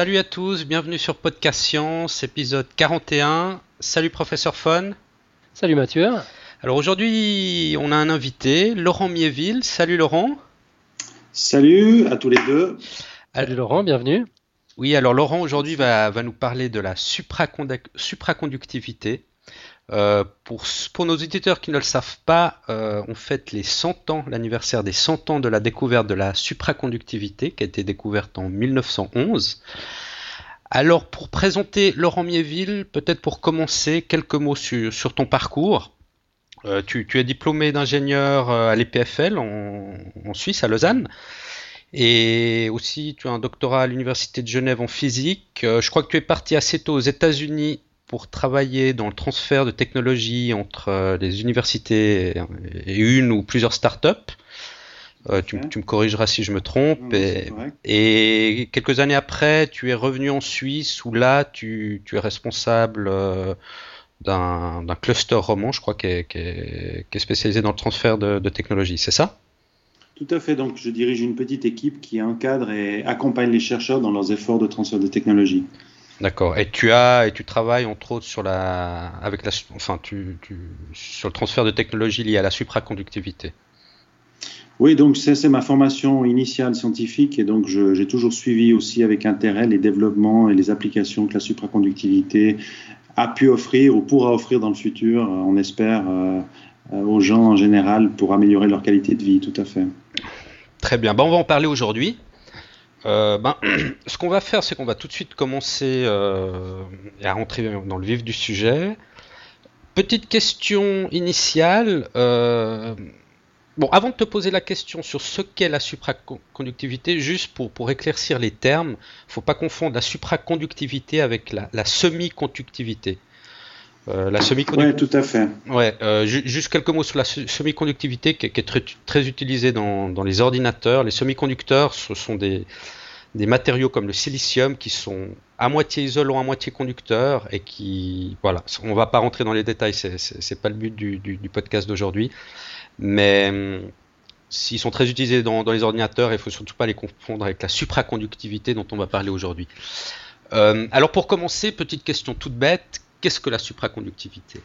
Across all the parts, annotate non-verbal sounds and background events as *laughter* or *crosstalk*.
Salut à tous, bienvenue sur Podcast Science, épisode 41. Salut professeur Fon. Salut Mathieu. Alors aujourd'hui, on a un invité, Laurent Miéville. Salut Laurent. Salut à tous les deux. Salut Laurent, bienvenue. Oui, alors Laurent aujourd'hui va, nous parler de la supraconductivité. Euh, pour, nos éditeurs qui ne le savent pas, euh, on fête les 100 ans, l'anniversaire des 100 ans de la découverte de la supraconductivité qui a été découverte en 1911. Alors pour présenter Laurent Miéville, peut-être pour commencer, quelques mots sur, ton parcours. Euh, tu, es diplômé d'ingénieur à l'EPFL en, Suisse, à Lausanne. Et aussi, tu as un doctorat à l'Université de Genève en physique. je crois que tu es parti assez tôt aux États-Unis pour travailler dans le transfert de technologies entre euh, les universités et une ou plusieurs startups. Euh, tu, tu, me corrigeras si je me trompe. et, quelques années après, tu es revenu en Suisse où là, tu, es responsable euh, d'un cluster roman, je crois, qui est, spécialisé dans le transfert de, de technologies. C'est ça? Tout à fait. Donc, je dirige une petite équipe qui encadre et accompagne les chercheurs dans leurs efforts de transfert de technologies. D'accord. Et tu as et tu travailles entre autres sur la avec la enfin tu, sur le transfert de technologies liées à la supraconductivité. Oui, donc c'est ma formation initiale scientifique et donc j'ai toujours suivi aussi avec intérêt les développements et les applications que la supraconductivité a pu offrir ou pourra offrir dans le futur, on espère, euh, euh, aux gens en général pour améliorer leur qualité de vie, tout à fait. Très bien, bon, on va en parler aujourd'hui. Euh, ben, *clears throat* ce qu'on va faire, c'est qu'on va tout de suite commencer euh, à rentrer dans le vif du sujet. Petite question initiale. Euh, avant de te poser la question sur ce qu'est la supraconductivité, juste pour, éclaircir les termes, faut pas confondre la supraconductivité avec la semi-conductivité. Euh, la semi-conductivité. Oui, tout à fait. Ouais, euh, juste quelques mots sur la semi-conductivité qui, est très, très utilisée dans, dans, les ordinateurs. Les semi-conducteurs, ce sont des, des, matériaux comme le silicium qui sont à moitié isolants, à moitié conducteurs et qui, voilà, on va pas rentrer dans les détails, c'est pas le but du, du, du podcast d'aujourd'hui, mais hum, s'ils sont très utilisés dans, dans les ordinateurs, il faut surtout pas les confondre avec la supraconductivité dont on va parler aujourd'hui. Euh, alors pour commencer, petite question toute bête, Qu'est-ce que la supraconductivité?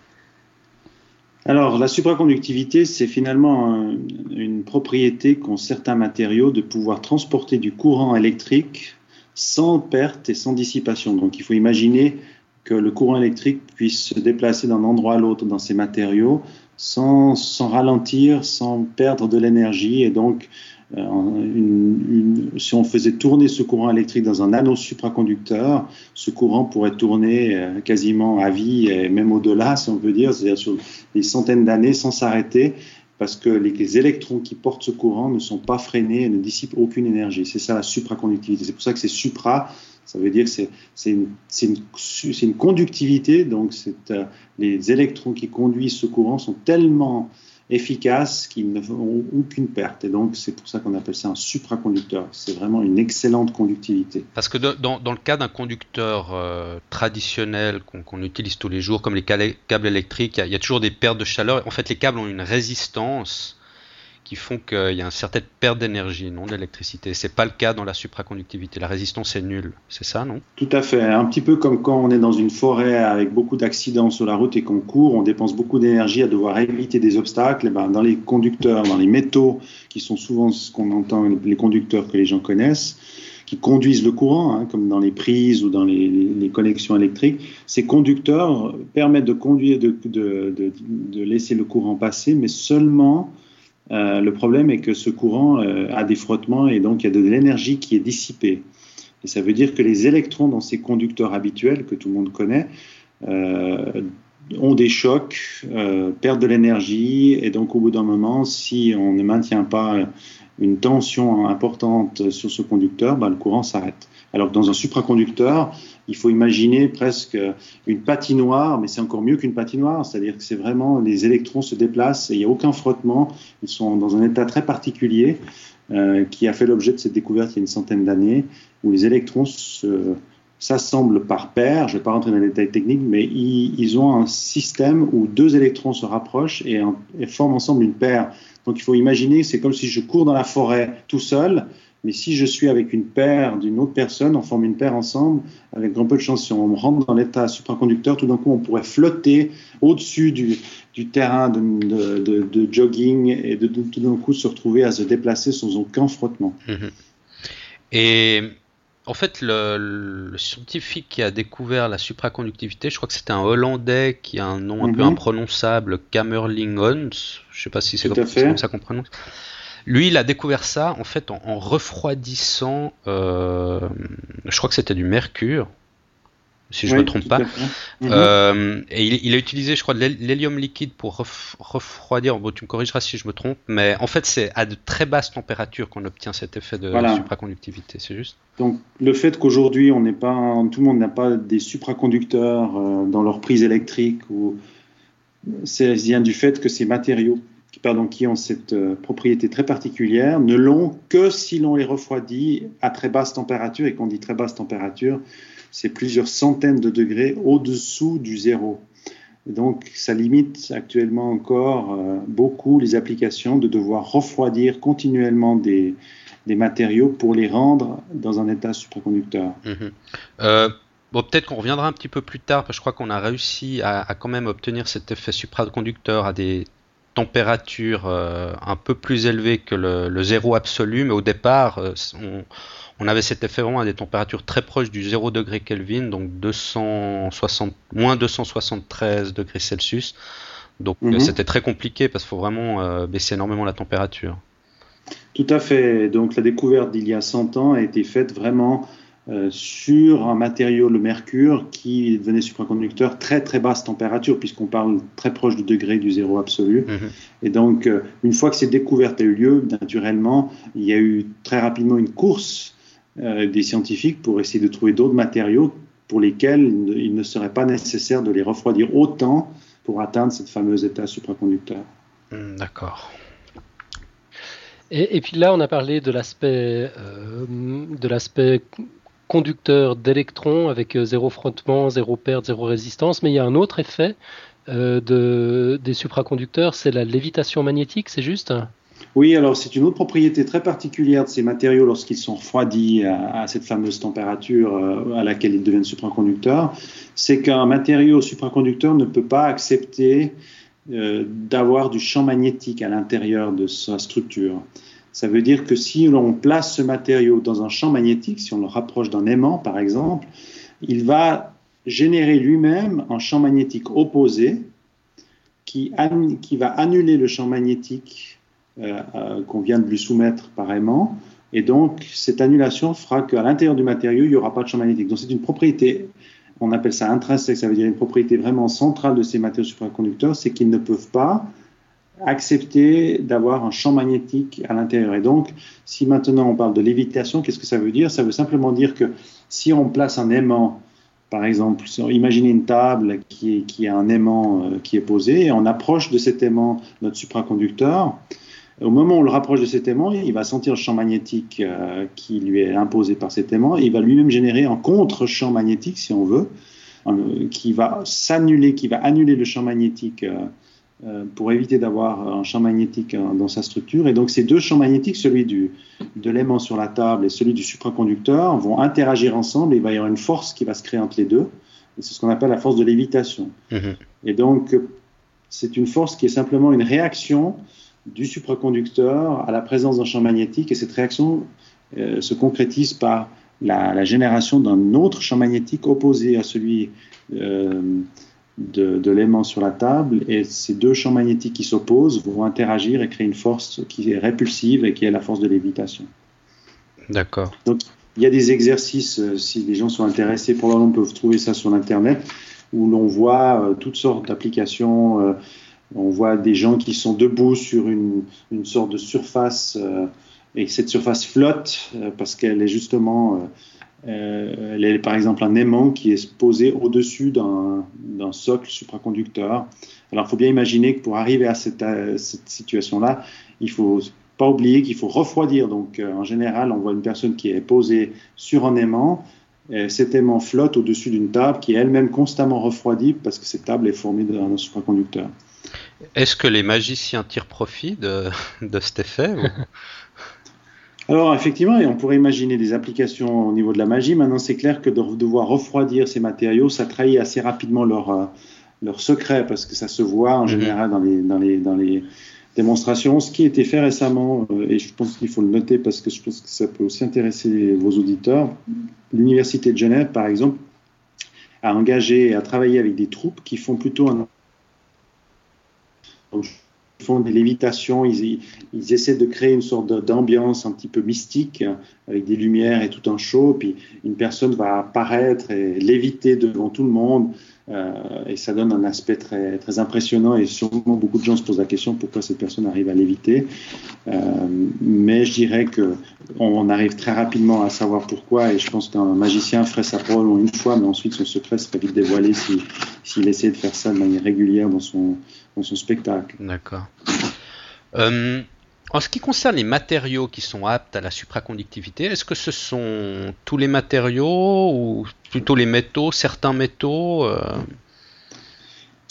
Alors, la supraconductivité, c'est finalement une propriété qu'ont certains matériaux de pouvoir transporter du courant électrique sans perte et sans dissipation. Donc, il faut imaginer que le courant électrique puisse se déplacer d'un endroit à l'autre dans ces matériaux sans, sans ralentir, sans perdre de l'énergie et donc euh, si on faisait tourner ce courant électrique dans un anneau supraconducteur, ce courant pourrait tourner euh, quasiment à vie et même au-delà, si on peut dire, c'est-à-dire sur des centaines d'années sans s'arrêter, parce que les, électrons qui portent ce courant ne sont pas freinés et ne dissipent aucune énergie. C'est ça la supraconductivité. C'est pour ça que c'est supra, ça veut dire que c'est une, conductivité, donc euh, les électrons qui conduisent ce courant sont tellement efficaces qui ne font aucune perte. Et donc, c'est pour ça qu'on appelle ça un supraconducteur. C'est vraiment une excellente conductivité. Parce que dans, dans le cas d'un conducteur euh, traditionnel qu'on utilise tous les jours, comme les câbles électriques, il y, a toujours des pertes de chaleur. En fait, les câbles ont une résistance qui font qu'il y a une certaine perte d'énergie, non d'électricité. C'est pas le cas dans la supraconductivité. La résistance est nulle. C'est ça, non? Tout à fait. Un petit peu comme quand on est dans une forêt avec beaucoup d'accidents sur la route et qu'on court, on dépense beaucoup d'énergie à devoir éviter des obstacles. Et ben, dans les conducteurs, dans les métaux, qui sont souvent ce qu'on entend, les conducteurs que les gens connaissent, qui conduisent le courant, hein, comme dans les prises ou dans les, connexions électriques, ces conducteurs permettent de conduire, de laisser le courant passer, mais seulement euh, le problème est que ce courant euh, a des frottements et donc il y a de l'énergie qui est dissipée. Et ça veut dire que les électrons dans ces conducteurs habituels que tout le monde connaît euh, ont des chocs, perdent de l'énergie et donc au bout d'un moment, si on ne maintient pas une tension importante sur ce conducteur, bah, le courant s'arrête. Alors que dans un supraconducteur, il faut imaginer presque une patinoire, mais c'est encore mieux qu'une patinoire, c'est-à-dire que c'est vraiment les électrons se déplacent et il n'y a aucun frottement, ils sont dans un état très particulier euh, qui a fait l'objet de cette découverte il y a une centaine d'années, où les électrons s'assemblent par paire, je ne vais pas rentrer dans les détails techniques, mais ils, ont un système où deux électrons se rapprochent et, et forment ensemble une paire. Donc il faut imaginer, c'est comme si je cours dans la forêt tout seul, Mais si je suis avec une paire d'une autre personne, on forme une paire ensemble, avec un peu de chance, si on rentre dans l'état supraconducteur, tout d'un coup, on pourrait flotter au-dessus du, du, terrain de, de, de, jogging et de, tout d'un coup se retrouver à se déplacer sans aucun frottement. Mhm. Et en fait, le, scientifique qui a découvert la supraconductivité, je crois que c'était un Hollandais qui a un nom un peu mhm. imprononçable, Kamerlingh Ons, je ne sais pas si c'est comme, ça qu'on prononce. Lui, il a découvert ça en fait en, refroidissant, euh, je crois que c'était du mercure, si je ne me trompe pas. Mhm. Euh, et il, a utilisé, je crois, de l'hélium liquide pour refroidir. Bon, tu me corrigeras si je me trompe, mais en fait, c'est à de très basses températures qu'on obtient cet effet de supraconductivité, c'est juste? Donc, le fait qu'aujourd'hui, on n'est pas, tout le monde n'a pas des supraconducteurs euh, dans leur prise électrique, ou c'est vient du fait que ces matériaux qui ont cette euh, propriété très particulière ne l'ont que si l'on les refroidit à très basse température, et qu'on dit très basse température, c'est plusieurs centaines de degrés au-dessous du zéro. donc, ça limite actuellement encore euh, beaucoup les applications de devoir refroidir continuellement des, des, matériaux pour les rendre dans un état supraconducteur. Mhm. Euh, bon, peut-être qu'on reviendra un petit peu plus tard, parce que je crois qu'on a réussi à, quand même obtenir cet effet supraconducteur à des températures euh, un peu plus élevées que le, le, zéro absolu, mais au départ, on, on avait cet effet vraiment à des températures très proches du 0 degré Kelvin, donc 260, moins 273 degrés Celsius. Donc mhm. c'était très compliqué parce qu'il faut vraiment euh, baisser énormément la température. Tout à fait. Donc la découverte d'il y a 100 ans a été faite vraiment euh, sur un matériau, le mercure, qui devenait supraconducteur très très basse température, puisqu'on parle très proche du degré du zéro absolu. Mhm. Et donc, euh, une fois que cette découverte a eu lieu, naturellement, il y a eu très rapidement une course euh, des scientifiques pour essayer de trouver d'autres matériaux pour lesquels il ne serait pas nécessaire de les refroidir autant pour atteindre cette fameuse état supraconducteur. Hmm, d'accord. Et, puis là, on a parlé de l'aspect de l'aspect conducteur d'électrons avec euh, zéro frottement, zéro perte, zéro résistance, mais il y a un autre effet de, des supraconducteurs, c'est la lévitation magnétique, c'est juste? Oui, alors c'est une autre propriété très particulière de ces matériaux lorsqu'ils sont refroidis à, cette fameuse température euh, à laquelle ils deviennent supraconducteurs, c'est qu'un matériau supraconducteur ne peut pas accepter euh, d'avoir du champ magnétique à l'intérieur de sa structure. Ça veut dire que si l'on place ce matériau dans un champ magnétique, si on le rapproche d'un aimant par exemple, il va générer lui-même un champ magnétique opposé qui, va annuler le champ magnétique euh, euh, qu'on vient de lui soumettre par aimant. Et donc, cette annulation fera qu'à l'intérieur du matériau, il n'y aura pas de champ magnétique. Donc, c'est une propriété, on appelle ça intrinsèque, ça veut dire une propriété vraiment centrale de ces matériaux supraconducteurs, c'est qu'ils ne peuvent pas accepter d'avoir un champ magnétique à l'intérieur. Et donc, si maintenant on parle de lévitation, qu'est-ce que ça veut dire? Ça veut simplement dire que si on place un aimant, par exemple, imaginez une table qui, qui a un aimant euh, qui est posé, et on approche de cet aimant notre supraconducteur, au moment où on le rapproche de cet aimant, il va sentir le champ magnétique euh, qui lui est imposé par cet aimant et il va lui-même générer un contre-champ magnétique, si on veut, qui va s'annuler, qui va annuler le champ magnétique euh, pour éviter d'avoir un champ magnétique dans sa structure. Et donc ces deux champs magnétiques, celui du, de l'aimant sur la table et celui du supraconducteur, vont interagir ensemble et il va y avoir une force qui va se créer entre les deux. C'est ce qu'on appelle la force de lévitation. Mm-hmm. Et donc c'est une force qui est simplement une réaction du supraconducteur à la présence d'un champ magnétique et cette réaction euh, se concrétise par la, génération d'un autre champ magnétique opposé à celui euh, de, l'aimant sur la table et ces deux champs magnétiques qui s'opposent vont interagir et créer une force qui est répulsive et qui est la force de lévitation. D'accord. Donc il y a des exercices, euh, si les gens sont intéressés, pour le moment, peuvent trouver ça sur Internet, où l'on voit toutes sortes d'applications on voit des gens qui sont debout sur une, sorte de surface euh, et cette surface flotte euh, parce qu'elle est justement, euh, elle est par exemple un aimant qui est posé au-dessus d'un socle supraconducteur. Alors il faut bien imaginer que pour arriver à cette, cette situation-là, il faut pas oublier qu'il faut refroidir. Donc en général, on voit une personne qui est posée sur un aimant. Et cet aimant flotte au-dessus d'une table qui est elle-même constamment refroidie parce que cette table est formée d'un supraconducteur. Est-ce que les magiciens tirent profit de, cet effet *laughs* alors effectivement, on pourrait imaginer des applications au niveau de la magie. Maintenant, c'est clair que de devoir refroidir ces matériaux, ça trahit assez rapidement leur, euh, leur secret parce que ça se voit en mhm. général dans les, dans les, dans les démonstrations. Ce qui a été fait récemment, euh, et je pense qu'il faut le noter parce que je pense que ça peut aussi intéresser vos auditeurs, l'Université de Genève, par exemple, a engagé et a travaillé avec des troupes qui font plutôt un font des lévitations, ils, ils, essaient de créer une sorte d'ambiance un petit peu mystique avec des lumières et tout un show, puis une personne va apparaître et léviter devant tout le monde. Euh, et ça donne un aspect très, très impressionnant et sûrement beaucoup de gens se posent la question pourquoi cette personne arrive à l'éviter. Euh, mais je dirais que on arrive très rapidement à savoir pourquoi et je pense qu'un magicien ferait ça probablement une fois, mais ensuite son secret serait vite dévoilé s'il si, essayait de faire ça de manière régulière dans son, dans son spectacle. D'accord. Euh, en ce qui concerne les matériaux qui sont aptes à la supraconductivité, est-ce que ce sont tous les matériaux ou plutôt les métaux, certains métaux euh?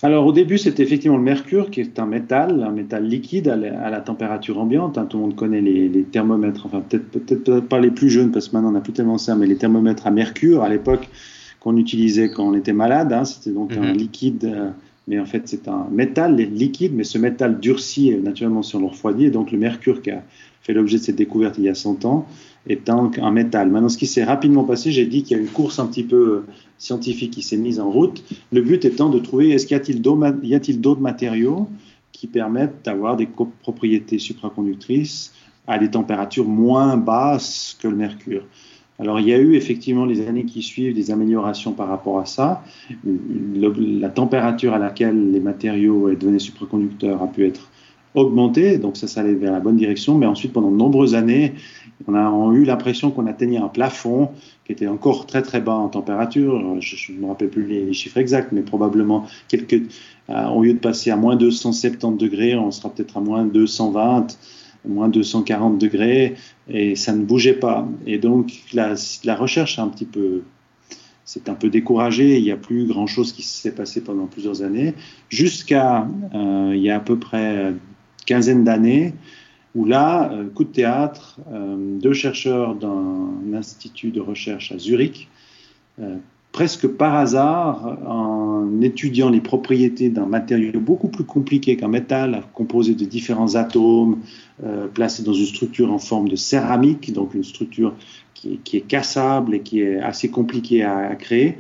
Alors au début, c'était effectivement le mercure, qui est un métal, un métal liquide à la, température ambiante. Hein. tout le monde connaît les, thermomètres, enfin peut-être peut-être pas les plus jeunes, parce que maintenant on n'a plus tellement ça, mais les thermomètres à mercure, à l'époque, qu'on utilisait quand on était malade, hein, c'était donc un mhm. liquide euh, mais en fait c'est un métal liquide, mais ce métal durcit naturellement si on le refroidit, et donc le mercure qui a fait l'objet de cette découverte il y a 100 ans est un, un métal. Maintenant, ce qui s'est rapidement passé, j'ai dit qu'il y a une course un petit peu euh, scientifique qui s'est mise en route, le but étant de trouver est-ce qu'il y a-t-il d'autres matériaux qui permettent d'avoir des propriétés supraconductrices à des températures moins basses que le mercure? Alors il y a eu effectivement les années qui suivent des améliorations par rapport à ça. la température à laquelle les matériaux données supraconducteurs a pu être augmentée, donc ça, ça allait vers la bonne direction. Mais ensuite, pendant de nombreuses années, on a eu l'impression qu'on atteignait un plafond qui était encore très très bas en température. Je ne me rappelle plus les, chiffres exacts, mais probablement quelques. Euh, au lieu de passer à moins 270 degrés, on sera peut-être à moins 220 moins 240 degrés, et ça ne bougeait pas. Et donc la, la recherche un petit peu c'est un peu découragé. Il n'y a plus grand chose qui s'est passé pendant plusieurs années, jusqu'à euh, il y a à peu près quinzaine d'années, où là, euh, coup de théâtre, euh, deux chercheurs d'un institut de recherche à Zurich presque par hasard, en étudiant les propriétés d'un matériau beaucoup plus compliqué qu'un métal, composé de différents atomes, euh, placés dans une structure en forme de céramique, donc une structure qui, est cassable et qui est assez compliquée à, créer.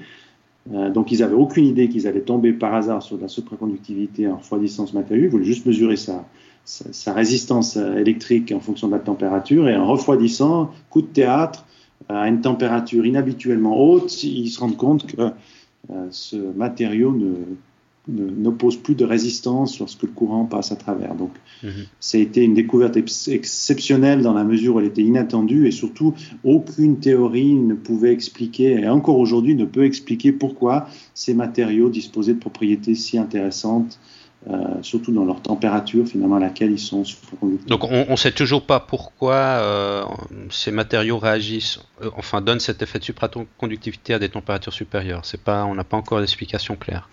Euh, donc ils n'avaient aucune idée qu'ils allaient tomber par hasard sur de la supraconductivité en refroidissant ce matériau. Ils voulaient juste mesurer sa résistance électrique en fonction de la température et en refroidissant, coup de théâtre, à une température inhabituellement haute, ils se rendent compte que euh, ce matériau ne n'oppose plus de résistance lorsque le courant passe à travers. Donc, mhm. ça a été une découverte exceptionnelle dans la mesure où elle était inattendue et surtout aucune théorie ne pouvait expliquer, et encore aujourd'hui ne peut expliquer pourquoi ces matériaux disposaient de propriétés si intéressantes euh, surtout dans leur température finalement à laquelle ils sont supraconducteurs. Donc on ne sait toujours pas pourquoi euh, ces matériaux réagissent, euh, enfin donnent cet effet de supraconductivité à des températures supérieures. On n'a pas encore d'explication claire.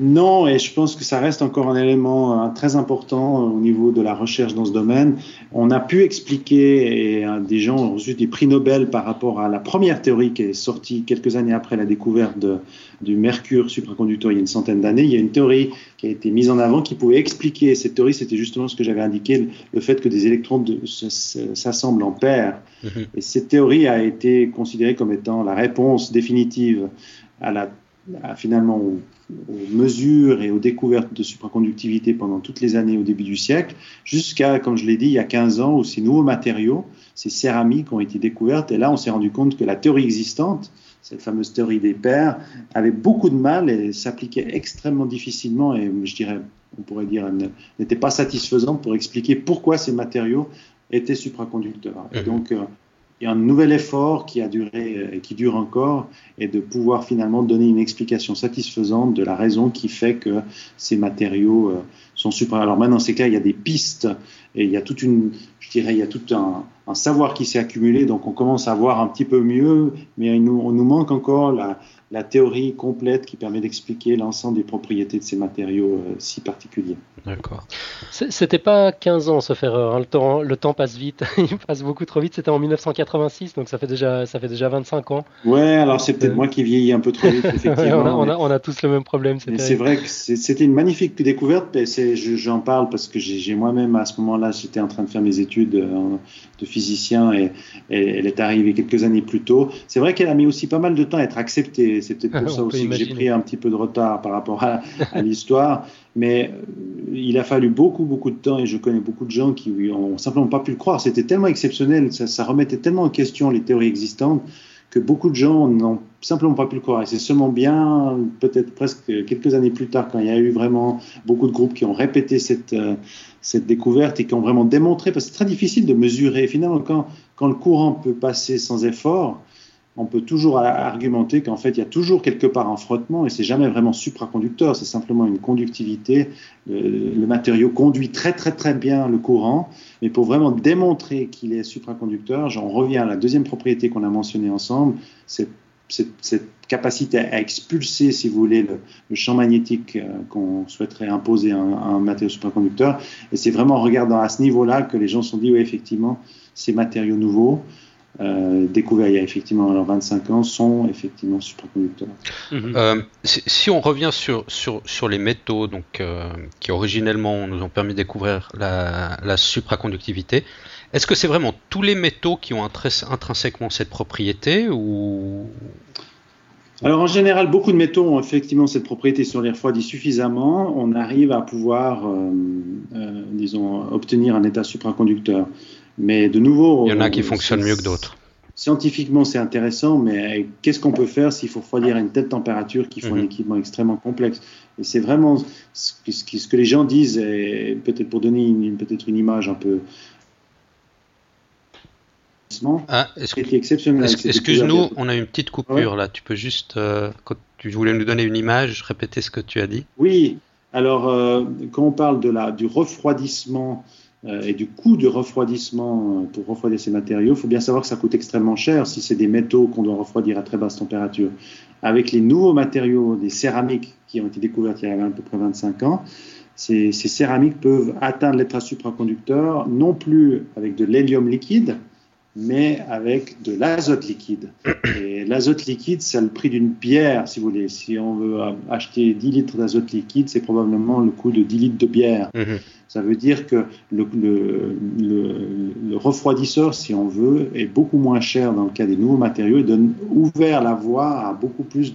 Non, et je pense que ça reste encore un élément très important au niveau de la recherche dans ce domaine. On a pu expliquer, et des gens ont reçu des prix Nobel par rapport à la première théorie qui est sortie quelques années après la découverte de, du mercure supraconducteur il y a une centaine d'années. Il y a une théorie qui a été mise en avant qui pouvait expliquer, cette théorie c'était justement ce que j'avais indiqué, le fait que des électrons s'assemblent en paires. Mhm. Et cette théorie a été considérée comme étant la réponse définitive à la finalement aux, mesures et aux découvertes de supraconductivité pendant toutes les années au début du siècle, jusqu'à, comme je l'ai dit, il y a 15 ans, où ces nouveaux matériaux, ces céramiques ont été découvertes. Et là, on s'est rendu compte que la théorie existante, cette fameuse théorie des paires, avait beaucoup de mal et s'appliquait extrêmement difficilement et je dirais, on pourrait dire, n'était pas satisfaisante pour expliquer pourquoi ces matériaux étaient supraconducteurs. Et mhm. donc, euh, a un nouvel effort qui a duré et qui dure encore, et de pouvoir finalement donner une explication satisfaisante de la raison qui fait que ces matériaux euh, sont supra. Alors maintenant, c'est clair, il y a des pistes et il y a toute une, je dirais, il y a tout un, savoir qui s'est accumulé, donc on commence à voir un petit peu mieux, mais il nous, on nous manque encore la, la théorie complète qui permet d'expliquer l'ensemble des propriétés de ces matériaux euh, si particuliers. D'accord. C'était pas 15 ans, sauf erreur. Hein. Le, temps, le temps passe vite, *laughs* il passe beaucoup trop vite. C'était en 1986, donc ça fait déjà, ça fait déjà 25 ans. Ouais, alors c'est peut-être moi qui vieillis un peu trop vite, *laughs* effectivement. on, a, on, a, tous le même problème. C'est vrai que c'était une magnifique découverte. J'en parle parce que j'ai moi-même, à ce moment-là, j'étais en train de faire mes études euh, de physicien et, et elle est arrivée quelques années plus tôt. C'est vrai qu'elle a mis aussi pas mal de temps à être acceptée c'est peut-être pour *laughs* ça aussi que j'ai pris un petit peu de retard par rapport à, l'histoire. Mais euh, il a fallu beaucoup, beaucoup de temps et je connais beaucoup de gens qui ont simplement pas pu le croire. C'était tellement exceptionnel, ça, remettait tellement en question les théories existantes que beaucoup de gens n'ont simplement pas pu le croire. Et c'est seulement bien, peut-être presque quelques années plus tard, quand il y a eu vraiment beaucoup de groupes qui ont répété cette, euh, cette découverte et qui ont vraiment démontré, parce que c'est très difficile de mesurer. Finalement, quand, quand le courant peut passer sans effort, on peut toujours argumenter qu'en fait, il y a toujours quelque part un frottement et c'est jamais vraiment supraconducteur, c'est simplement une conductivité. Le, matériau conduit très très très bien le courant, mais pour vraiment démontrer qu'il est supraconducteur, j'en reviens à la deuxième propriété qu'on a mentionnée ensemble, c'est cette, capacité à expulser, si vous voulez, le, champ magnétique euh, qu'on souhaiterait imposer à un, matériau supraconducteur. Et c'est vraiment en regardant à ce niveau-là que les gens se sont dit, oui, effectivement, ces matériaux nouveaux, euh, découverts il y a effectivement alors 25 ans sont effectivement supraconducteurs. Mhm. Euh, si, on revient sur, sur, sur les métaux donc, euh, qui originellement nous ont permis de découvrir la, la supraconductivité, est-ce que c'est vraiment tous les métaux qui ont intrinsèquement cette propriété ou? Alors en général, beaucoup de métaux ont effectivement cette propriété si on les refroidit suffisamment, on arrive à pouvoir, disons, obtenir un état supraconducteur. Mais de nouveau. Il y en a qui fonctionnent mieux que d'autres. Scientifiquement, c'est intéressant, mais qu'est-ce qu'on peut faire s'il faut refroidir à une telle température qu'il faut un mhm. équipement extrêmement complexe? Et c'est vraiment ce que, ce que, les gens disent, peut-être pour donner peut-être une image un peu. Ah, Excuse-nous, on a une petite coupure là. Tu peux juste, euh, quand tu voulais nous donner une image, répéter ce que tu as dit Oui, alors euh, quand on parle de la, du refroidissement euh, et du coût de refroidissement pour refroidir ces matériaux, il faut bien savoir que ça coûte extrêmement cher si c'est des métaux qu'on doit refroidir à très basse température. Avec les nouveaux matériaux, des céramiques qui ont été découvertes il y a à peu près 25 ans, ces, ces céramiques peuvent atteindre l'état supraconducteur non plus avec de l'hélium liquide, mais avec de l'azote liquide. *clears throat* Et l'azote liquide, c'est le prix d'une bière, si vous voulez. Si on veut acheter 10 litres d'azote liquide, c'est probablement le coût de 10 litres de bière. Mhm. Ça veut dire que le, le, refroidisseur, si on veut, est beaucoup moins cher dans le cas des nouveaux matériaux et donne ouvert la voie à beaucoup plus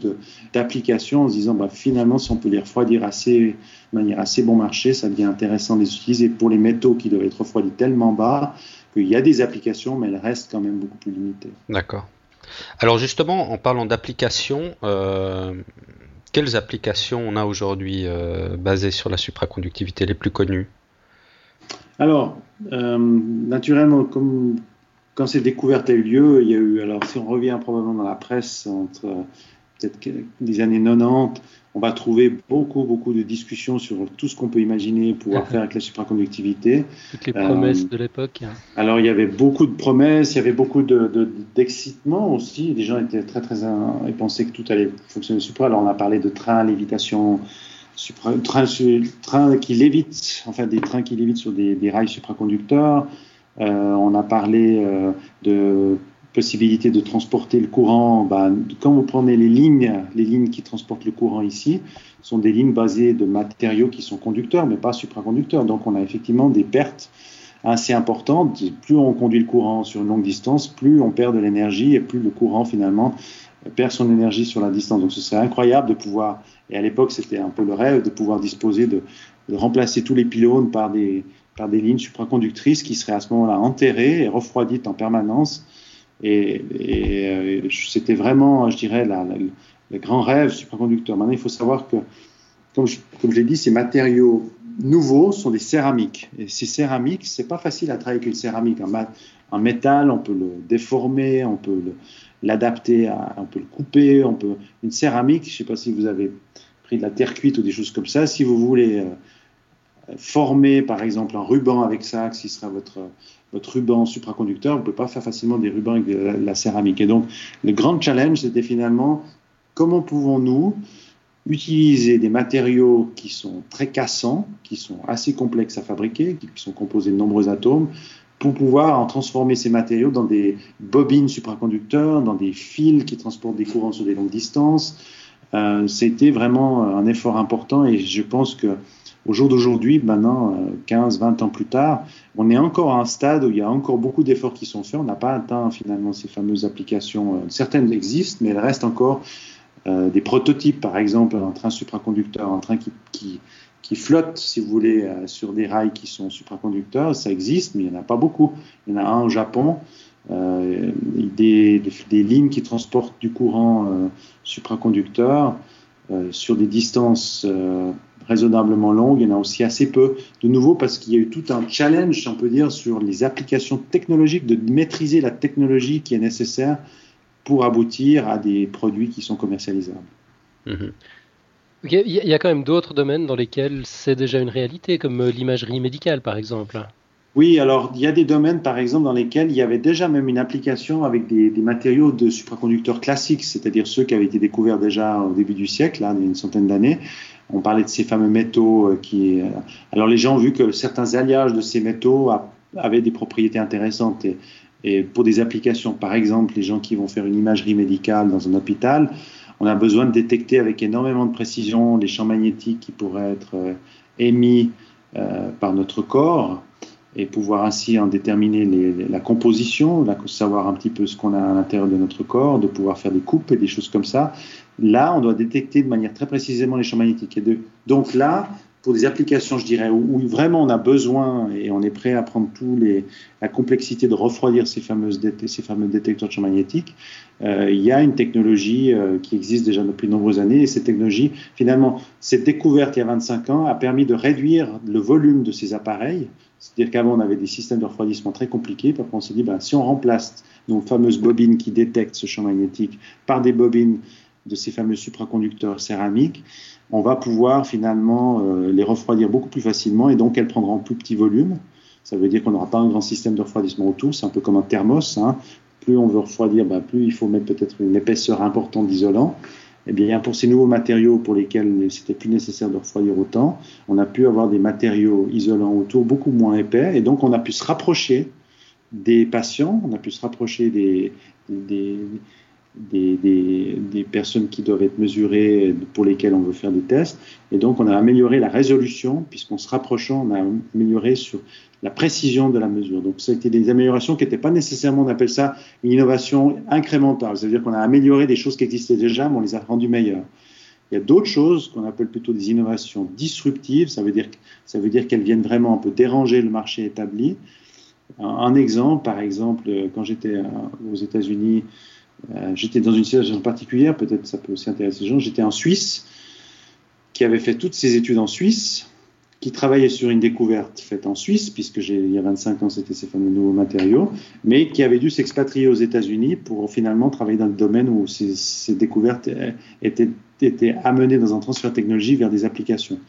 d'applications en se disant bah, finalement, si on peut les refroidir assez, de manière assez bon marché, ça devient intéressant de les utiliser pour les métaux qui doivent être refroidis tellement bas qu'il y a des applications, mais elles restent quand même beaucoup plus limitées. D'accord. Alors justement, en parlant d'applications, euh, quelles applications on a aujourd'hui euh, basées sur la supraconductivité les plus connues? Alors, euh, naturellement, comme quand cette découverte a eu lieu, il y a eu, alors si on revient probablement dans la presse entre peut-être des années 90, on va trouver beaucoup, beaucoup de discussions sur tout ce qu'on peut imaginer pouvoir *laughs* faire avec la supraconductivité. Toutes les promesses euh, de l'époque. Hein. Alors, il y avait beaucoup de promesses, il y avait beaucoup d'excitement de, aussi. Les gens étaient très, très. Ils pensaient que tout allait fonctionner supra. Alors, on a parlé de trains, lévitation, supra, trains train qui lévitent, enfin, des trains qui lévitent sur des, rails supraconducteurs. Euh, on a parlé euh, de possibilité de transporter le courant, ben, quand vous prenez les lignes, les lignes qui transportent le courant ici, sont des lignes basées de matériaux qui sont conducteurs, mais pas supraconducteurs. Donc on a effectivement des pertes assez importantes. Plus on conduit le courant sur une longue distance, plus on perd de l'énergie et plus le courant finalement perd son énergie sur la distance. Donc ce serait incroyable de pouvoir, et à l'époque c'était un peu le rêve, de pouvoir disposer de, de remplacer tous les pylônes par des, par des lignes supraconductrices qui seraient à ce moment-là enterrées et refroidies en permanence et, euh, c'était vraiment, je dirais, le grand rêve supraconducteur. Maintenant, il faut savoir que, comme je, comme je l'ai dit, ces matériaux nouveaux sont des céramiques. Et ces céramiques, c'est pas facile à travailler avec une céramique. En, métal, on peut le déformer, on peut l'adapter, on peut le couper, on peut. Une céramique, je sais pas si vous avez pris de la terre cuite ou des choses comme ça. Si vous voulez euh, former par exemple un ruban avec ça, qui sera votre, votre ruban supraconducteur, vous ne pouvez pas faire facilement des rubans avec de la, céramique. Et donc, le grand challenge, c'était finalement comment pouvons-nous utiliser des matériaux qui sont très cassants, qui sont assez complexes à fabriquer, qui sont composés de nombreux atomes, pour pouvoir en transformer ces matériaux dans des bobines supraconducteurs, dans des fils qui transportent des courants sur des longues distances. Euh, C'était vraiment un effort important et je pense que au jour d'aujourd'hui, maintenant, 15, euh, 20 ans plus tard, on est encore à un stade où il y a encore beaucoup d'efforts qui sont faits. On n'a pas atteint finalement ces fameuses applications. Euh, certaines existent, mais il reste encore euh, des prototypes, par exemple, un train supraconducteur, un train qui, qui, flotte, si vous voulez, sur des rails qui sont supraconducteurs. Ça existe, mais il n'y en a pas beaucoup. Il y en a un au Japon. Euh, des, des, lignes qui transportent du courant supraconducteur sur des distances raisonnablement longue. Il y en a aussi assez peu. De nouveau, parce qu'il y a eu tout un challenge, on peut dire, sur les applications technologiques, de maîtriser la technologie qui est nécessaire pour aboutir à des produits qui sont commercialisables. Mhm. Il y a quand même d'autres domaines dans lesquels c'est déjà une réalité, comme euh, l'imagerie médicale, par exemple. Oui, alors il y a des domaines, par exemple, dans lesquels il y avait déjà même une application avec des, matériaux de supraconducteurs classiques, c'est-à-dire ceux qui avaient été découverts déjà au début du siècle, hein, il y a une centaine d'années. On parlait de ces fameux métaux euh, qui. Euh, alors les gens ont vu que certains alliages de ces métaux avaient des propriétés intéressantes. Et, pour des applications, par exemple, les gens qui vont faire une imagerie médicale dans un hôpital, on a besoin de détecter avec énormément de précision les champs magnétiques qui pourraient être euh, émis par notre corps et pouvoir ainsi en déterminer la composition, savoir un petit peu ce qu'on a à l'intérieur de notre corps, de pouvoir faire des coupes et des choses comme ça. Là, on doit détecter de manière très précisément les champs magnétiques. Et donc là, pour des applications, je dirais, où, vraiment on a besoin et on est prêt à prendre tout les, la complexité de refroidir ces, fameuses, ces fameux détecteurs de champs magnétiques, euh, il y a une technologie euh, qui existe déjà depuis de nombreuses années. Et cette technologie, finalement, cette découverte il y a 25 ans a permis de réduire le volume de ces appareils. C'est-à-dire qu'avant, on avait des systèmes de refroidissement très compliqués. Puis on s'est dit, ben, si on remplace nos fameuses bobines qui détectent ce champ magnétique par des bobines de ces fameux supraconducteurs céramiques, on va pouvoir finalement euh, les refroidir beaucoup plus facilement et donc elles prendront plus petit volume. Ça veut dire qu'on n'aura pas un grand système de refroidissement autour, c'est un peu comme un thermos. Hein. Plus on veut refroidir, ben, plus il faut mettre peut-être une épaisseur importante d'isolant. Eh bien, pour ces nouveaux matériaux pour lesquels c'était plus nécessaire de refroidir autant, on a pu avoir des matériaux isolants autour beaucoup moins épais. Et donc on a pu se rapprocher des patients, on a pu se rapprocher des, des, des, personnes qui doivent être mesurées, pour lesquelles on veut faire des tests. Et donc, on a amélioré la résolution, puisqu'en se rapprochant, on a amélioré sur la précision de la mesure. Donc, été des améliorations qui n'étaient pas nécessairement, on appelle ça une innovation incrémentale. C'est-à-dire qu'on a amélioré des choses qui existaient déjà, mais on les a rendues meilleures. Il y a d'autres choses qu'on appelle plutôt des innovations disruptives. Ça veut dire, ça veut dire qu'elles viennent vraiment un peu déranger le marché établi. Un, exemple, par exemple, quand j'étais aux États-Unis, euh, j'étais dans une situation particulière, peut-être ça peut aussi intéresser les gens. J'étais en Suisse, qui avait fait toutes ses études en Suisse, qui travaillait sur une découverte faite en Suisse, puisque il y a 25 ans c'était ces fameux nouveaux matériaux, mais qui avait dû s'expatrier aux États-Unis pour finalement travailler dans le domaine où ces, découvertes étaient, étaient amenées dans un transfert de technologie vers des applications.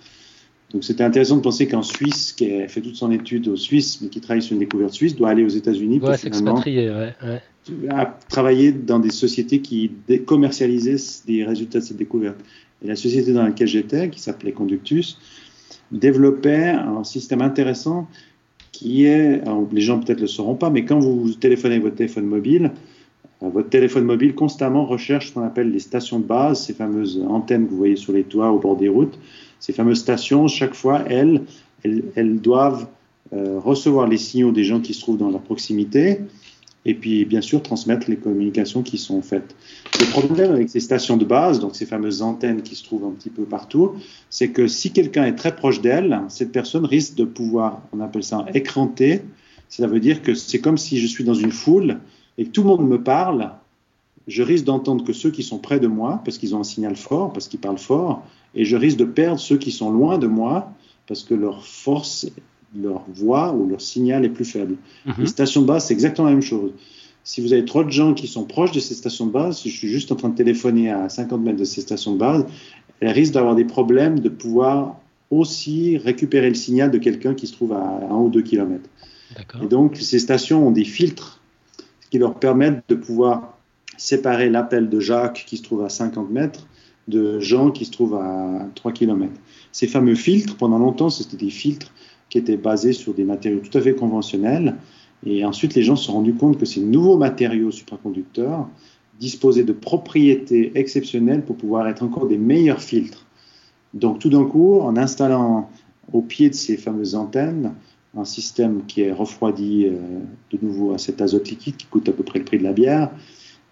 Donc c'était intéressant de penser qu'un Suisse qui a fait toute son étude au Suisse, mais qui travaille sur une découverte suisse, doit aller aux États-Unis pour finalement ouais, ouais. travailler dans des sociétés qui commercialisaient des résultats de cette découverte. Et la société dans laquelle j'étais, qui s'appelait Conductus, développait un système intéressant qui est, les gens peut-être le sauront pas, mais quand vous téléphonez votre téléphone mobile, votre téléphone mobile constamment recherche ce qu'on appelle les stations de base, ces fameuses antennes que vous voyez sur les toits au bord des routes. Ces fameuses stations, chaque fois, elles, elles, doivent euh, recevoir les signaux des gens qui se trouvent dans leur proximité et puis bien sûr transmettre les communications qui sont faites. Le problème avec ces stations de base, donc ces fameuses antennes qui se trouvent un petit peu partout, c'est que si quelqu'un est très proche d'elle, cette personne risque de pouvoir, on appelle ça écranter. Ça veut dire que c'est comme si je suis dans une foule et que tout le monde me parle, je risque d'entendre que ceux qui sont près de moi, parce qu'ils ont un signal fort, parce qu'ils parlent fort, et je risque de perdre ceux qui sont loin de moi parce que leur force, leur voix ou leur signal est plus faible. Mhm. Les stations de base, c'est exactement la même chose. Si vous avez trop de gens qui sont proches de ces stations de base, si je suis juste en train de téléphoner à 50 mètres de ces stations de base, elles risquent d'avoir des problèmes de pouvoir aussi récupérer le signal de quelqu'un qui se trouve à 1 ou 2 km. Et donc, ces stations ont des filtres qui leur permettent de pouvoir séparer l'appel de Jacques qui se trouve à 50 mètres de Jean qui se trouve à 3 km. Ces fameux filtres, pendant longtemps, c'était des filtres qui étaient basés sur des matériaux tout à fait conventionnels. Et ensuite, les gens se sont rendus compte que ces nouveaux matériaux supraconducteurs disposaient de propriétés exceptionnelles pour pouvoir être encore des meilleurs filtres. Donc, tout d'un coup, en installant au pied de ces fameuses antennes un système qui est refroidi euh, de nouveau à cet azote liquide qui coûte à peu près le prix de la bière,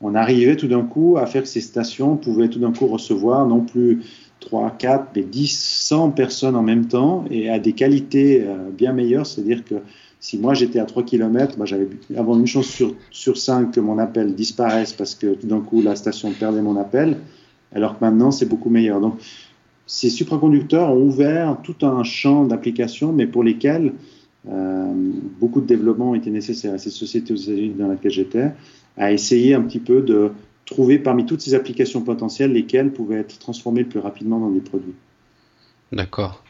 on arrivait tout d'un coup à faire que ces stations pouvaient tout d'un coup recevoir non plus 3, 4, mais 10, 100 personnes en même temps et à des qualités euh, bien meilleures. C'est-à-dire que si moi j'étais à 3 km, bah, j'avais avant une chance sur, sur 5 que mon appel disparaisse parce que tout d'un coup la station perdait mon appel, alors que maintenant c'est beaucoup meilleur. Donc ces supraconducteurs ont ouvert tout un champ d'applications, mais pour lesquels beaucoup de développement ont été nécessaires. À ces sociétés aux États-Unis dans laquelle j'étais, à essayer un petit peu de trouver parmi toutes ces applications potentielles lesquelles pouvaient être transformées plus rapidement dans des produits. D'accord.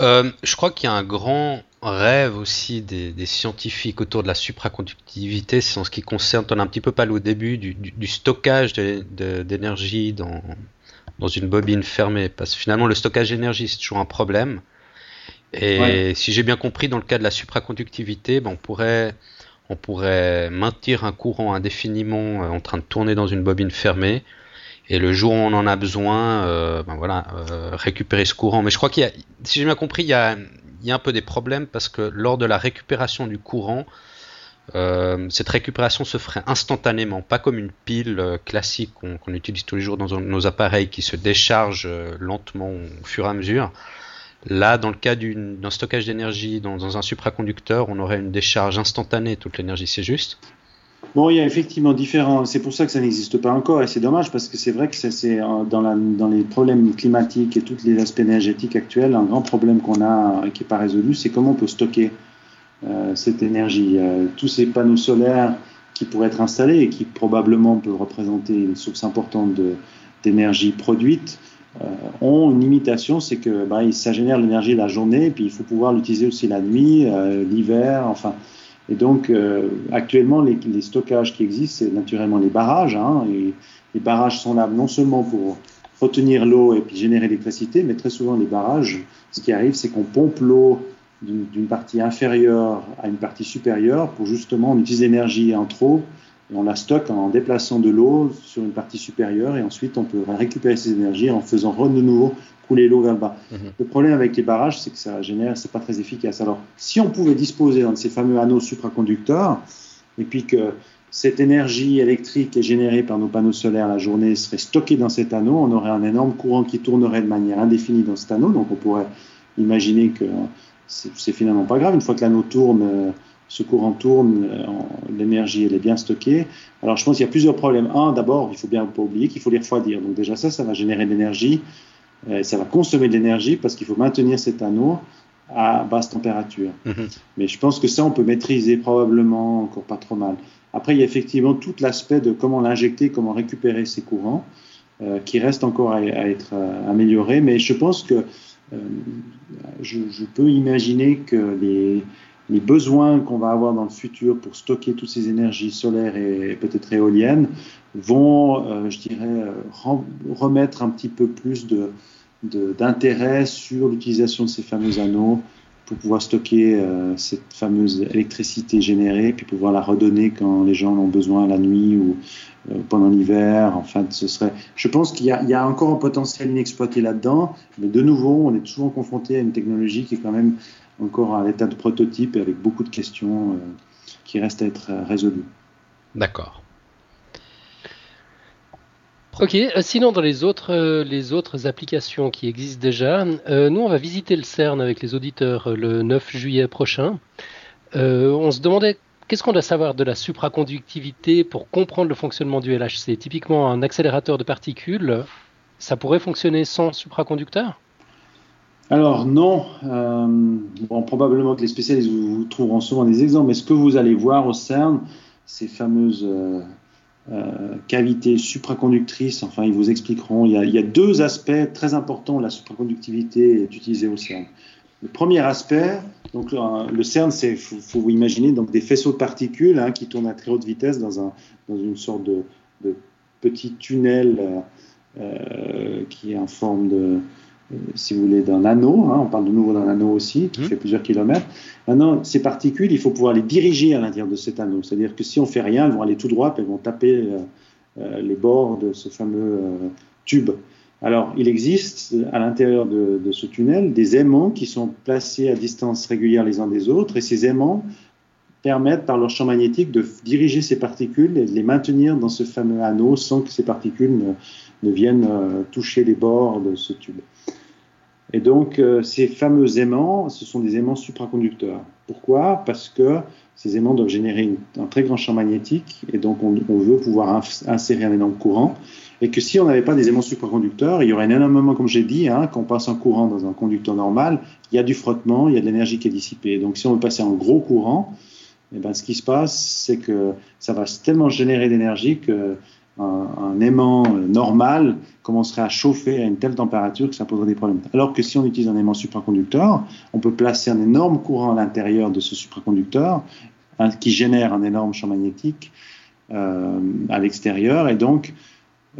Euh, je crois qu'il y a un grand rêve aussi des, scientifiques autour de la supraconductivité, c'est en ce qui concerne, on a un petit peu parlé au début, du, stockage d'énergie dans, dans une bobine fermée. Parce que finalement, le stockage d'énergie, c'est toujours un problème. Et si j'ai bien compris, dans le cas de la supraconductivité, ben, on pourrait on pourrait maintenir un courant indéfiniment euh, en train de tourner dans une bobine fermée et le jour où on en a besoin, euh, ben voilà, euh, récupérer ce courant. Mais je crois qu'il y a, si j'ai bien compris, il y a, il y a un peu des problèmes parce que lors de la récupération du courant, cette récupération se ferait instantanément, pas comme une pile classique qu'on utilise tous les jours dans nos appareils qui se décharge lentement au fur et à mesure. Là, dans le cas d'un stockage d'énergie dans, un supraconducteur, on aurait une décharge instantanée, toute l'énergie, c'est juste Bon, il y a effectivement différents. C'est pour ça que ça n'existe pas encore et c'est dommage parce que c'est vrai que c'est euh, dans, les problèmes climatiques et tous les aspects énergétiques actuels, un grand problème qu'on a qui n'est pas résolu, c'est comment on peut stocker euh, cette énergie. Euh, tous ces panneaux solaires qui pourraient être installés et qui probablement peuvent représenter une source importante d'énergie produite euh, ont une limitation, c'est que bah, ça génère l'énergie la journée, puis il faut pouvoir l'utiliser aussi la nuit, euh, l'hiver, enfin. Et donc, euh, actuellement, les, les, stockages qui existent, c'est naturellement les barrages. Hein, et les barrages sont là non seulement pour retenir l'eau et puis générer l'électricité, mais très souvent les barrages, ce qui arrive, c'est qu'on pompe l'eau d'une partie inférieure à une partie supérieure pour justement on utilise l'énergie en trop on la stocke en déplaçant de l'eau sur une partie supérieure et ensuite on peut récupérer ces énergies en faisant de nouveau couler l'eau vers le bas. Mhm. Le problème avec les barrages, c'est que ça génère, c'est pas très efficace. Alors, si on pouvait disposer d'un de ces fameux anneaux supraconducteurs, et puis que cette énergie électrique est générée par nos panneaux solaires la journée serait stockée dans cet anneau, on aurait un énorme courant qui tournerait de manière indéfinie dans cet anneau. Donc, on pourrait imaginer que c'est finalement pas grave. Une fois que l'anneau tourne, ce courant tourne, euh, l'énergie elle est bien stockée. Alors je pense qu'il y a plusieurs problèmes. Un, d'abord, il faut bien pas oublier qu'il faut les refroidir. Donc déjà ça, ça va générer de l'énergie, euh, ça va consommer de l'énergie parce qu'il faut maintenir cet anneau à basse température. Mhm. Mais je pense que ça, on peut maîtriser probablement encore pas trop mal. Après, il y a effectivement tout l'aspect de comment l'injecter, comment récupérer ces courants, euh, qui reste encore à, être amélioré. Mais je pense que je, je, peux imaginer que les, les besoins qu'on va avoir dans le futur pour stocker toutes ces énergies solaires et peut-être éoliennes vont, euh, je dirais, euh, remettre un petit peu plus d'intérêt sur l'utilisation de ces fameux anneaux pour pouvoir stocker euh, cette fameuse électricité générée, puis pouvoir la redonner quand les gens en ont besoin la nuit ou pendant l'hiver. Enfin, ce serait. Je pense qu'il y, y, a encore un potentiel inexploité là-dedans, mais de nouveau, on est toujours confronté à une technologie qui est quand même encore à l'état de prototype et avec beaucoup de questions euh, qui restent à être résolues. D'accord. Ok, euh, sinon dans les autres, euh, les autres applications qui existent déjà, nous on va visiter le CERN avec les auditeurs le 9 juillet prochain. on se demandait qu'est-ce qu'on doit savoir de la supraconductivité pour comprendre le fonctionnement du LHC. Typiquement un accélérateur de particules, ça pourrait fonctionner sans supraconducteur? Alors non, euh, probablement que les spécialistes vous, trouveront souvent des exemples, mais ce que vous allez voir au CERN, ces fameuses euh, cavité supraconductrice. Enfin, ils vous expliqueront. Il y, a, deux aspects très importants. La supraconductivité est utilisée au CERN. Le premier aspect, donc le CERN, c'est, faut, faut, vous imaginer donc des faisceaux de particules hein, qui tournent à très haute vitesse dans, un, dans une sorte de, petit tunnel euh, qui est en forme de, euh, si vous voulez, d'un anneau. Hein, on parle de nouveau d'un anneau aussi, qui mmh. fait plusieurs kilomètres. Maintenant, ces particules, il faut pouvoir les diriger à l'intérieur de cet anneau. C'est-à-dire que si on fait rien, elles vont aller tout droit, puis elles vont taper euh, euh, les bords de ce fameux euh, tube. Alors, il existe à l'intérieur de, de, ce tunnel des aimants qui sont placés à distance régulière les uns des autres, et ces aimants permettent par leur champ magnétique de diriger ces particules et de les maintenir dans ce fameux anneau sans que ces particules ne, ne viennent euh, toucher les bords de ce tube. Et donc, euh, ces fameux aimants, ce sont des aimants supraconducteurs. Pourquoi? Parce que ces aimants doivent générer un très grand champ magnétique, et donc on, veut pouvoir insérer un énorme courant. Et que si on n'avait pas des aimants supraconducteurs, il y aurait énormément, comme j'ai dit, hein, quand on passe un courant dans un conducteur normal, il y a du frottement, il y a de l'énergie qui est dissipée. Donc si on veut passer en gros courant, eh ben, ce qui se passe, c'est que ça va tellement générer d'énergie que un, aimant normal commencerait à chauffer à une telle température que ça poserait des problèmes. Alors que si on utilise un aimant supraconducteur, on peut placer un énorme courant à l'intérieur de ce supraconducteur hein, qui génère un énorme champ magnétique euh, à l'extérieur et donc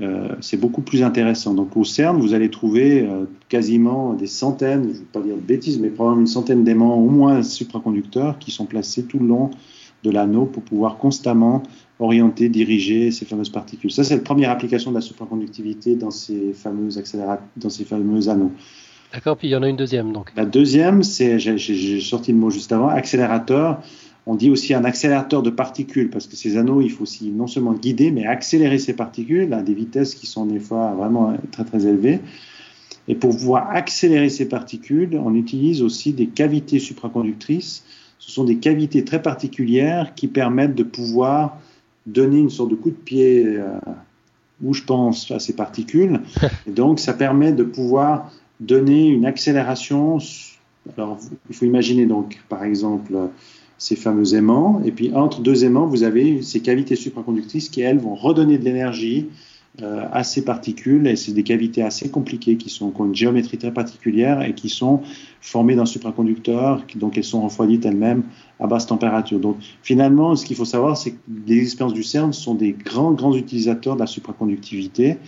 euh, c'est beaucoup plus intéressant. Donc au CERN, vous allez trouver euh, quasiment des centaines, je ne veux pas dire de bêtises, mais probablement une centaine d'aimants au moins supraconducteurs qui sont placés tout le long de l'anneau pour pouvoir constamment orienter, diriger ces fameuses particules. Ça, c'est la première application de la supraconductivité dans ces fameux dans ces fameux anneaux. D'accord, puis il y en a une deuxième donc. La deuxième, c'est, j'ai sorti le mot juste avant, accélérateur. On dit aussi un accélérateur de particules parce que ces anneaux, il faut aussi non seulement guider, mais accélérer ces particules à des vitesses qui sont des fois vraiment très très élevées. Et pour pouvoir accélérer ces particules, on utilise aussi des cavités supraconductrices ce sont des cavités très particulières qui permettent de pouvoir donner une sorte de coup de pied euh, où je pense à ces particules. *laughs* Et donc, ça permet de pouvoir donner une accélération. Alors, il faut imaginer donc, par exemple, ces fameux aimants. Et puis, entre deux aimants, vous avez ces cavités supraconductrices qui, elles, vont redonner de l'énergie euh, ces particules. Et c'est des cavités assez compliquées qui ont une géométrie très particulière et qui sont formées d'un supraconducteur. Donc elles sont refroidies elles-mêmes à basse température. Donc finalement, ce qu'il faut savoir, c'est que les expériences du CERN sont des grands, grands utilisateurs de la supraconductivité.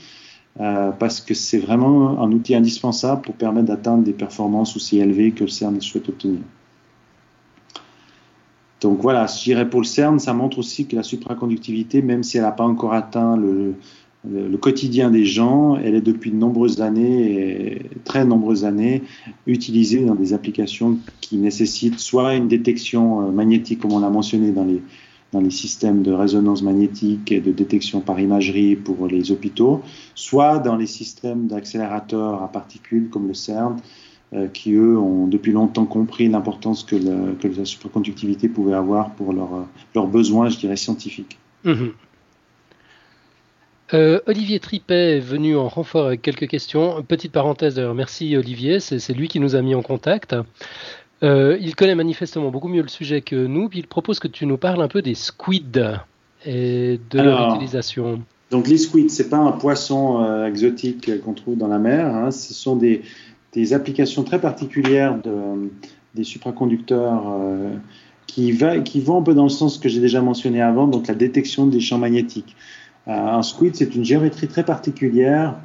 Euh, parce que c'est vraiment un outil indispensable pour permettre d'atteindre des performances aussi élevées que le CERN souhaite obtenir. Donc voilà, je dirais pour le CERN, ça montre aussi que la supraconductivité, même si elle n'a pas encore atteint le, le quotidien des gens, elle est depuis de nombreuses années, très nombreuses années, utilisée dans des applications qui nécessitent soit une détection euh, magnétique, comme on l'a mentionné dans les, systèmes de résonance magnétique et de détection par imagerie pour les hôpitaux, soit dans les systèmes d'accélérateurs à particules comme le CERN, euh, qui eux ont depuis longtemps compris l'importance que, la superconductivité pouvait avoir pour leurs leur besoins, je dirais, scientifiques. Mmh. Euh, Olivier Tripet est venu en renfort avec quelques questions. Petite parenthèse d'ailleurs, merci Olivier, c'est lui qui nous a mis en contact. Euh, il connaît manifestement beaucoup mieux le sujet que nous, puis il propose que tu nous parles un peu des squids et de Alors, leur utilisation. Donc les squids, c'est pas un poisson euh, exotique qu'on trouve dans la mer, hein, ce sont des, des, applications très particulières de, des supraconducteurs qui, va, qui vont un peu dans le sens que j'ai déjà mentionné avant, donc la détection des champs magnétiques. Un squid, c'est une géométrie très particulière.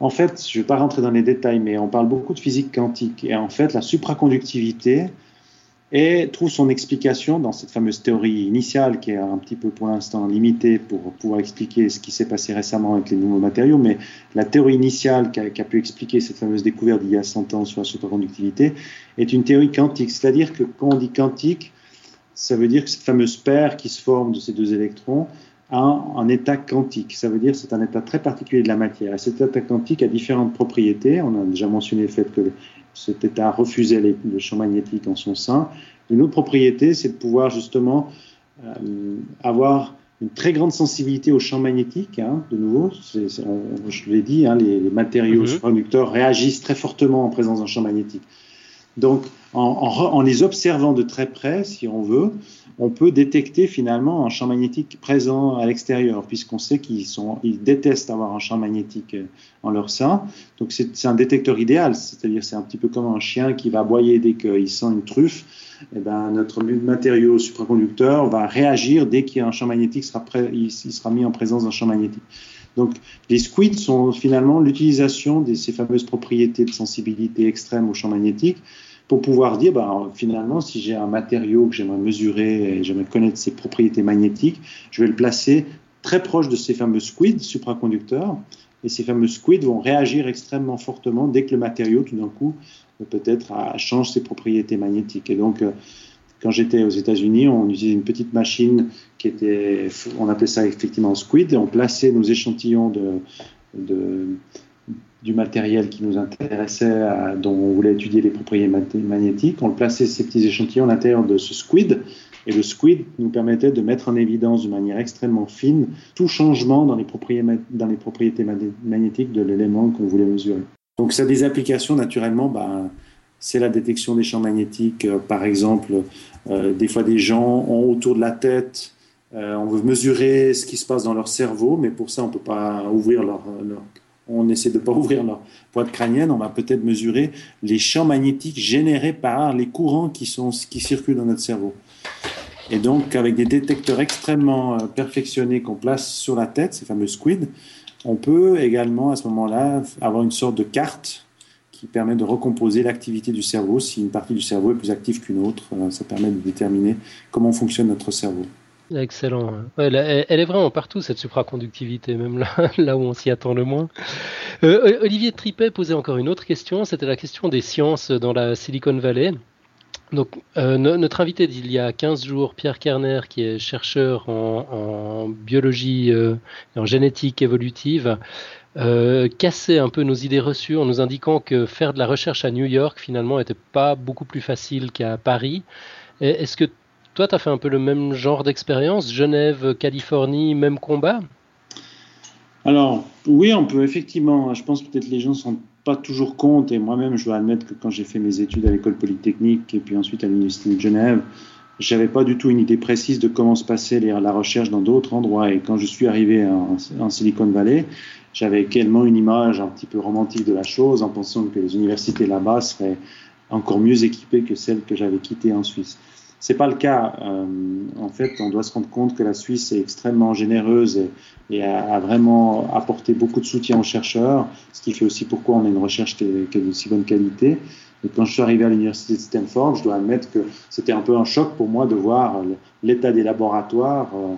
En fait, je ne vais pas rentrer dans les détails, mais on parle beaucoup de physique quantique. Et en fait, la supraconductivité trouve son explication dans cette fameuse théorie initiale qui est un petit peu pour l'instant limitée pour pouvoir expliquer ce qui s'est passé récemment avec les nouveaux matériaux, mais la théorie initiale qui a, pu expliquer cette fameuse découverte d'il y a 100 ans sur la supraconductivité est une théorie quantique, c'est-à-dire que quand on dit quantique, ça veut dire que cette fameuse paire qui se forme de ces deux électrons un état quantique. Ça veut dire c'est un état très particulier de la matière. Et cet état quantique a différentes propriétés. On a déjà mentionné le fait que cet état refusait les, le champ magnétique en son sein. Une autre propriété, c'est de pouvoir justement euh, avoir une très grande sensibilité au champ magnétique. Hein, de nouveau, c est, c est, on, je l'ai dit, hein, les, les, matériaux mm -hmm. réagissent très fortement en présence d'un champ magnétique. Donc, en, les observant de très près, si on veut, on peut détecter finalement un champ magnétique présent à l'extérieur, puisqu'on sait qu'ils détestent avoir un champ magnétique euh, en leur sein. Donc c'est un détecteur idéal, c'est-à-dire c'est un petit peu comme un chien qui va aboyer dès qu'il sent une truffe. Eh ben, notre matériau supraconducteur va réagir dès qu'il y a un champ magnétique, sera il, sera mis en présence d'un champ magnétique. Donc, les squids sont finalement l'utilisation de ces fameuses propriétés de sensibilité extrême au champ magnétique pour pouvoir dire, bah, finalement, si j'ai un matériau que j'aimerais mesurer et j'aimerais connaître ses propriétés magnétiques, je vais le placer très proche de ces fameux squids supraconducteurs. Et ces fameux squids vont réagir extrêmement fortement dès que le matériau, tout d'un coup, peut-être change ses propriétés magnétiques. Et donc, euh, quand j'étais aux États-Unis, on utilisait une petite machine qui était, on appelait ça effectivement squid, et on plaçait nos échantillons de, de du matériel qui nous intéressait, dont on voulait étudier les propriétés magnétiques. On plaçait ces petits échantillons à l'intérieur de ce squid, et le squid nous permettait de mettre en évidence de manière extrêmement fine tout changement dans les propriétés, magnétiques de l'élément qu'on voulait mesurer. Donc ça a des applications naturellement. Bah, c'est la détection des champs magnétiques. Euh, par exemple, euh, des fois des gens ont autour de la tête, euh, on veut mesurer ce qui se passe dans leur cerveau, mais pour ça on ne peut pas ouvrir leur, leur on essaie de ne pas *laughs* ouvrir leur boîte crânienne, on va peut-être mesurer les champs magnétiques générés par les courants qui, sont, qui circulent dans notre cerveau. Et donc, avec des détecteurs extrêmement euh, perfectionnés qu'on place sur la tête, ces fameux squids, on peut également à ce moment-là avoir une sorte de carte qui permet de recomposer l'activité du cerveau. Si une partie du cerveau est plus active qu'une autre, euh, ça permet de déterminer comment fonctionne notre cerveau. Excellent. elle, est vraiment partout, cette supraconductivité, même là, *laughs* où on s'y attend le moins. Euh, Olivier Tripet posait encore une autre question, c'était la question des sciences dans la Silicon Valley. Donc, euh, notre invité d'il y a 15 jours, Pierre Kerner, qui est chercheur en, biologie euh, et en génétique évolutive, cassait un peu nos idées reçues en nous indiquant que faire de la recherche à New York, finalement, n'était pas beaucoup plus facile qu'à Paris. Est-ce que toi, tu as fait un peu le même genre d'expérience Genève, Californie, même combat? Alors, oui, on peut effectivement. Je pense peut-être les gens ne sont pas toujours compte, et moi-même, je dois admettre que quand j'ai fait mes études à l'école polytechnique et puis ensuite à l'université de Genève, j'avais pas du tout une idée précise de comment se passait la recherche dans d'autres endroits. Et quand je suis arrivé en, Silicon Valley, j'avais également une image un petit peu romantique de la chose, en pensant que les universités là-bas seraient encore mieux équipées que celles que j'avais quittées en Suisse. C'est pas le cas. Euh, en fait, on doit se rendre compte que la Suisse est extrêmement généreuse et, a, vraiment apporté beaucoup de soutien aux chercheurs, ce qui fait aussi pourquoi on a une recherche qui est, de si bonne qualité. Et quand je suis arrivé à l'université de Stanford, je dois admettre que c'était un peu un choc pour moi de voir l'état des laboratoires. Euh,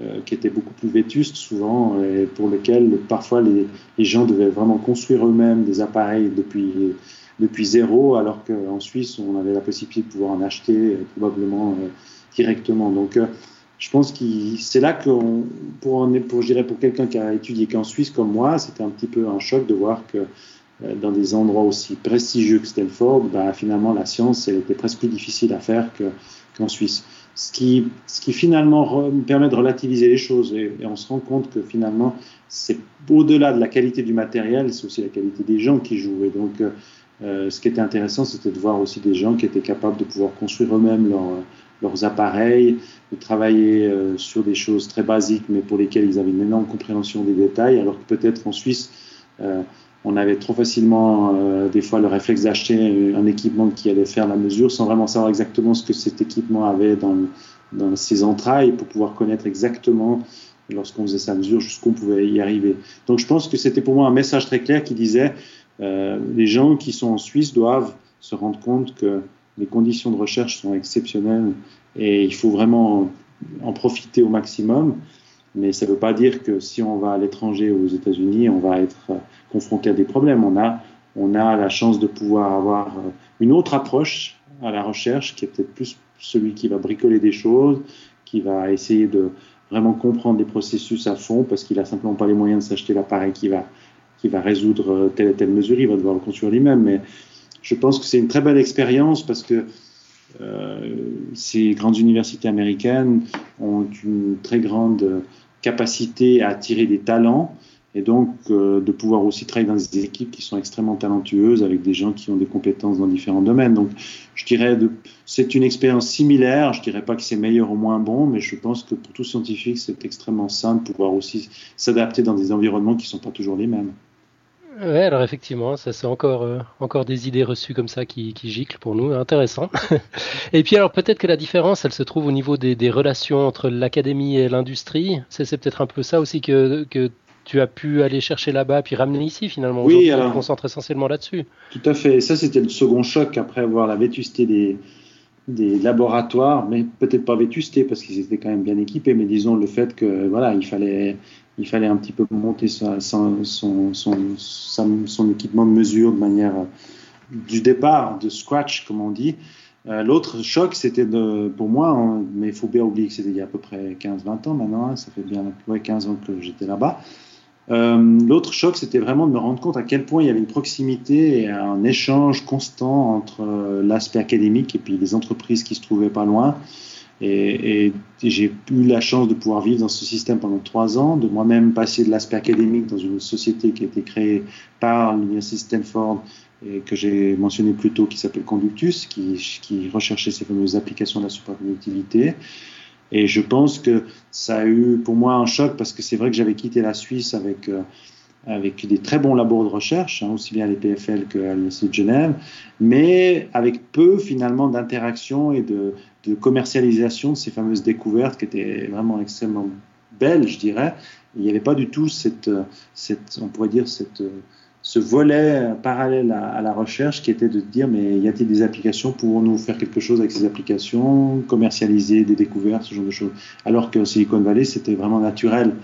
euh, qui étaient beaucoup plus vétustes souvent et pour lesquels parfois les, les gens devaient vraiment construire eux-mêmes des appareils depuis depuis zéro, alors qu'en Suisse, on avait la possibilité de pouvoir en acheter euh, probablement euh, directement. Donc, euh, je pense que c'est là que, pour, pour, je dirais, pour quelqu'un qui a étudié qu'en Suisse comme moi, c'était un petit peu un choc de voir que dans des endroits aussi prestigieux que Stanford, bah, finalement, la science, elle était presque plus difficile à faire qu'en Suisse. Ce qui, ce qui finalement permet de relativiser les choses et, et on se rend compte que finalement, c'est au-delà de la qualité du matériel, c'est aussi la qualité des gens qui jouent. Et donc, euh, ce qui était intéressant, c'était de voir aussi des gens qui étaient capables de pouvoir construire eux-mêmes leurs appareils, de travailler euh, sur des choses très basiques, mais pour lesquelles ils avaient une énorme compréhension des détails, alors que peut-être en Suisse, euh, on avait trop facilement des fois le réflexe d'acheter un équipement qui allait faire la mesure sans vraiment savoir exactement ce que cet équipement avait dans, dans ses entrailles pour pouvoir connaître exactement lorsqu'on faisait sa mesure jusqu'où on pouvait y arriver. Donc je pense que c'était pour moi un message très clair qui disait euh, les gens qui sont en Suisse doivent se rendre compte que les conditions de recherche sont exceptionnelles et il faut vraiment en profiter au maximum. Mais ça ne veut pas dire que si on va à l'étranger aux États-Unis, on va être confronté à des problèmes. On a, on a la chance de pouvoir avoir une autre approche à la recherche qui est peut-être plus celui qui va bricoler des choses, qui va essayer de vraiment comprendre les processus à fond parce qu'il a simplement pas les moyens de s'acheter l'appareil qui va qui va résoudre telle et telle mesure, il va devoir le construire lui-même. Mais je pense que c'est une très belle expérience parce que euh, ces grandes universités américaines ont une très grande capacité à attirer des talents et donc euh, de pouvoir aussi travailler dans des équipes qui sont extrêmement talentueuses avec des gens qui ont des compétences dans différents domaines. Donc je dirais de, c'est une expérience similaire, je dirais pas que c'est meilleur ou moins bon, mais je pense que pour tout scientifique c'est extrêmement sain de pouvoir aussi s'adapter dans des environnements qui sont pas toujours les mêmes. Ouais, alors effectivement, ça c'est encore euh, encore des idées reçues comme ça qui, qui giclent pour nous, intéressant. *laughs* et puis alors peut-être que la différence, elle se trouve au niveau des, des relations entre l'académie et l'industrie. C'est, peut-être un peu ça aussi que, que tu as pu aller chercher là-bas puis ramener ici finalement. Oui, alors on concentre essentiellement là-dessus. Tout à fait. Ça c'était le second choc après avoir la vétusté des des laboratoires, mais peut-être pas vétusté parce qu'ils étaient quand même bien équipés, mais disons le fait que voilà, il fallait il fallait un petit peu monter son, son, son, son, équipement de mesure de manière du départ, de scratch, comme on dit. Euh, l'autre choc, c'était pour moi, hein, mais il faut bien oublier que c'était il y a à peu près 15-20 ans maintenant, hein, ça fait bien ouais, 15 ans que j'étais là-bas. Euh, l'autre choc, c'était vraiment de me rendre compte à quel point il y avait une proximité et un échange constant entre euh, l'aspect académique et puis les entreprises qui se trouvaient pas loin. Et, j'ai eu la chance de pouvoir vivre dans ce système pendant trois ans, de moi-même passer de l'aspect académique dans une société qui a été créée par l'Université Stanford et que j'ai mentionné plus tôt, qui s'appelle Conductus, qui, recherchait ces fameuses applications de la superconductivité. Et je pense que ça a eu pour moi un choc parce que c'est vrai que j'avais quitté la Suisse avec euh, avec des très bons labos de recherche, hein, aussi bien à l'EPFL qu'à l'Université de Genève, mais avec peu finalement d'interaction et de, de, commercialisation de ces fameuses découvertes qui étaient vraiment extrêmement belles, je dirais. Il n'y avait pas du tout cette, cette on pourrait dire, cette, ce volet parallèle à, la recherche qui était de dire mais y a-t-il des applications Pouvons-nous faire quelque chose avec ces applications Commercialiser des découvertes, ce genre de choses. Alors que Silicon Valley, c'était vraiment naturel.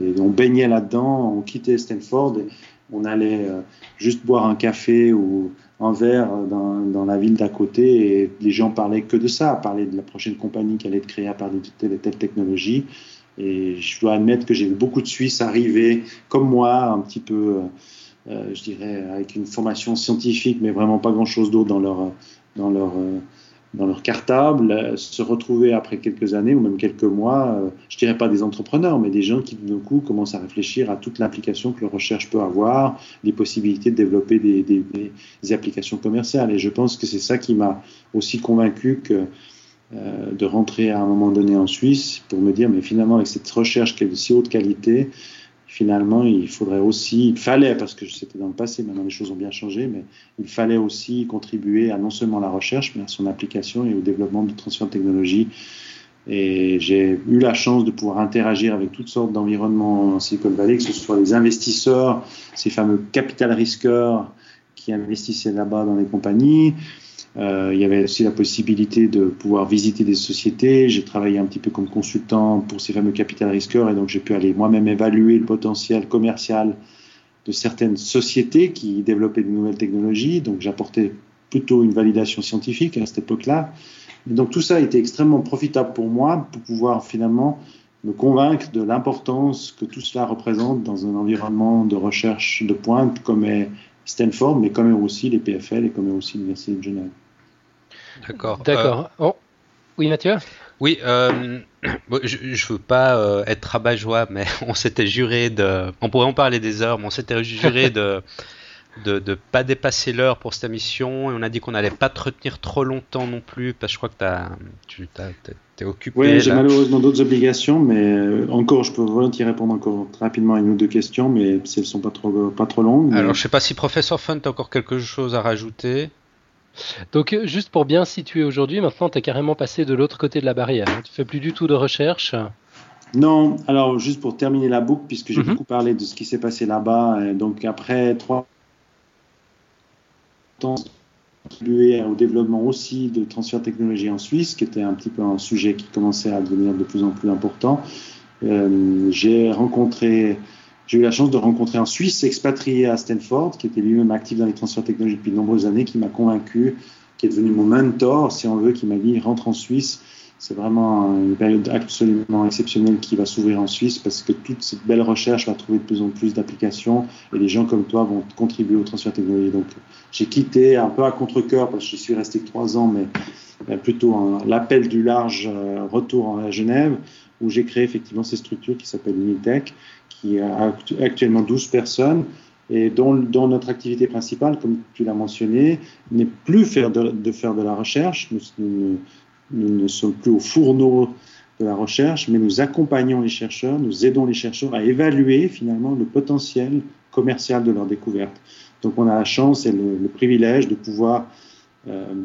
Et on baignait là-dedans, on quittait Stanford, et on allait euh, juste boire un café ou un verre dans, dans la ville d'à côté et les gens parlaient que de ça, parlaient de la prochaine compagnie qui allait être créée à partir de telle et telle technologie. Et je dois admettre que j'ai vu beaucoup de Suisses arriver comme moi, un petit peu, euh je dirais, avec une formation scientifique, mais vraiment pas grand-chose d'autre dans leur, dans leur euh, dans leur cartable, euh, se retrouver après quelques années ou même quelques mois, euh, je dirais pas des entrepreneurs, mais des gens qui d'un coup commencent à réfléchir à toute l'implication que leur recherche peut avoir, les possibilités de développer des, des, des applications commerciales. Et je pense que c'est ça qui m'a aussi convaincu que euh, de rentrer à un moment donné en Suisse pour me dire, mais finalement avec cette recherche qui est de si haute qualité, finalement, il faudrait aussi, il fallait, parce que c'était dans le passé, maintenant les choses ont bien changé, mais il fallait aussi contribuer à non seulement la recherche, mais à son application et au développement du transfert de technologie. Et j'ai eu la chance de pouvoir interagir avec toutes sortes d'environnements en Silicon Valley, que ce soit les investisseurs, ces fameux capital risqueurs qui investissaient là-bas dans les compagnies, euh, il y avait aussi la possibilité de pouvoir visiter des sociétés. J'ai travaillé un petit peu comme consultant pour ces fameux capital risqueurs et donc j'ai pu aller moi-même évaluer le potentiel commercial de certaines sociétés qui développaient de nouvelles technologies. Donc j'apportais plutôt une validation scientifique à cette époque-là. Donc tout ça a été extrêmement profitable pour moi pour pouvoir finalement me convaincre de l'importance que tout cela représente dans un environnement de recherche de pointe comme est Stanford, mais comme est aussi les PFL et comme est aussi l'Université de Genève. D'accord. D'accord. Euh, oh. Oui, Mathieu? Oui, euh, *clears throat* je, ne veux pas euh, être rabat-joie, mais *laughs* on s'était juré de. On pourrait en parler des heures, mais on s'était juré de. De ne pas dépasser l'heure pour cette émission et on a dit qu'on n'allait pas te retenir trop longtemps non plus parce que je crois que as, tu es occupé. Oui, j'ai malheureusement d'autres obligations, mais encore, je peux volontiers répondre encore rapidement à une ou deux questions, mais si elles sont pas trop, pas trop longues. Alors, je sais pas si Professeur Fun, tu as encore quelque chose à rajouter donc euh, juste pour bien situer aujourd'hui, maintenant tu es carrément passé de l'autre côté de la barrière. Tu hein. Tu fais plus du tout de recherche. Non, alors juste pour terminer la boucle, puisque j'ai mhm. beaucoup parlé de ce qui s'est passé là-bas, euh, donc après trois contribué au développement aussi de transfert de technologie en Suisse, qui était un petit peu un sujet qui commençait à devenir de plus en plus important. Euh, j'ai rencontré j'ai eu la chance de rencontrer un Suisse expatrié à Stanford, qui était lui-même actif dans les transferts technologiques depuis de nombreuses années, qui m'a convaincu, qui est devenu mon mentor, si on veut, qui m'a dit rentre en Suisse. C'est vraiment une période absolument exceptionnelle qui va s'ouvrir en Suisse parce que toute cette belle recherche va trouver de plus en plus d'applications et des gens comme toi vont contribuer au transfert technologique. Donc, j'ai quitté un peu à contre-cœur parce que je suis resté que trois ans, mais plutôt l'appel du large euh, retour à Genève où j'ai créé effectivement ces structures qui s'appellent Unitech qui a actuellement 12 personnes et dont, notre activité principale, comme tu l'as mentionné, n'est plus faire de, faire de la recherche. Ne sommes plus au fourneau de la recherche, mais nous accompagnons les chercheurs, nous aidons les chercheurs à évaluer finalement le potentiel commercial de leur découverte. Donc on a la chance et le, privilège de pouvoir euh,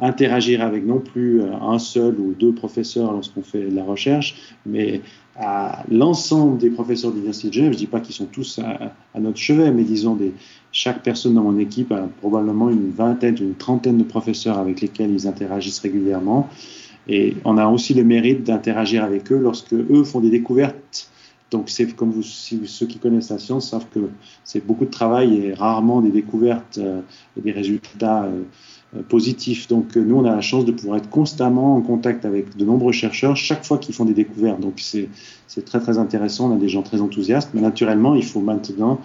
interagir avec non plus euh, un seul ou deux professeurs lorsqu'on fait de la recherche, mais à l'ensemble des professeurs de l'Université de Genève. Je ne dis pas qu'ils sont tous à, notre chevet, mais disons des, chaque personne dans mon équipe a probablement une vingtaine, une trentaine de professeurs avec lesquels ils interagissent régulièrement. Et on a aussi le mérite d'interagir avec eux lorsque eux font des découvertes. Donc c'est comme vous, ceux qui connaissent la science savent que c'est beaucoup de travail et rarement des découvertes euh, et des résultats. Euh, positif. Donc euh, nous, on a la chance de pouvoir être constamment en contact avec de nombreux chercheurs chaque fois qu'ils font des découvertes. Donc c'est très très intéressant, on a des gens très enthousiastes, mais naturellement, il faut maintenant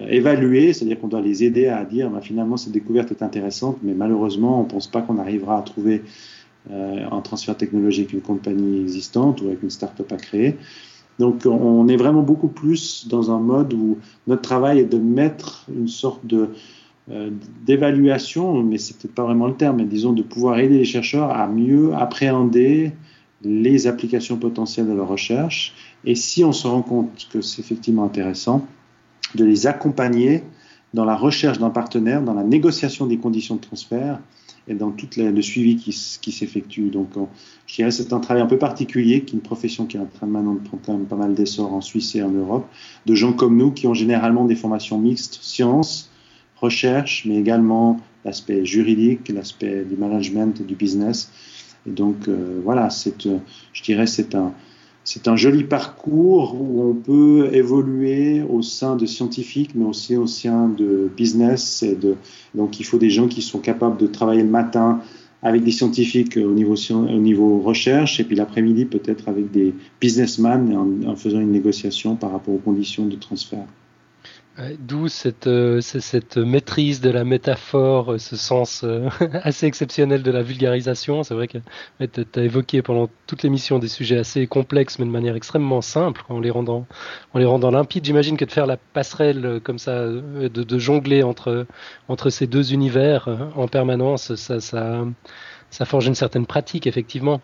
euh, évaluer, c'est-à-dire qu'on doit les aider à dire bah, finalement cette découverte est intéressante, mais malheureusement, on ne pense pas qu'on arrivera à trouver euh, un transfert technologique une compagnie existante ou avec une start-up à créer. Donc on est vraiment beaucoup plus dans un mode où notre travail est de mettre une sorte de euh, d'évaluation, mais c'est peut-être pas vraiment le terme, mais disons de pouvoir aider les chercheurs à mieux appréhender les applications potentielles de leur recherche. Et si on se rend compte que c'est effectivement intéressant, de les accompagner dans la recherche d'un partenaire, dans la négociation des conditions de transfert et dans tout le suivi qui, qui s'effectue. Donc, je dirais c'est un travail un peu particulier, qui est une profession qui est en train maintenant de prendre quand même pas mal d'essor en Suisse et en Europe, de gens comme nous qui ont généralement des formations mixtes, sciences, recherche, mais également l'aspect juridique, l'aspect du management et du business. Et donc euh, voilà, c'est, euh, je dirais, c'est un, c'est un joli parcours où on peut évoluer au sein de scientifiques, mais aussi au sein de business. Et donc il faut des gens qui sont capables de travailler le matin avec des scientifiques au niveau, au niveau recherche, et puis l'après-midi peut-être avec des businessmen en, en faisant une négociation par rapport aux conditions de transfert. D'où cette, euh, cette maîtrise de la métaphore, euh, ce sens euh, *laughs* assez exceptionnel de la vulgarisation. C'est vrai que tu as évoqué pendant toute l'émission des sujets assez complexes, mais de manière extrêmement simple, en les rendant, en les rendant limpides. J'imagine que de faire la passerelle comme ça, de, de, jongler entre, entre ces deux univers en permanence, ça, ça, ça forge une certaine pratique, effectivement.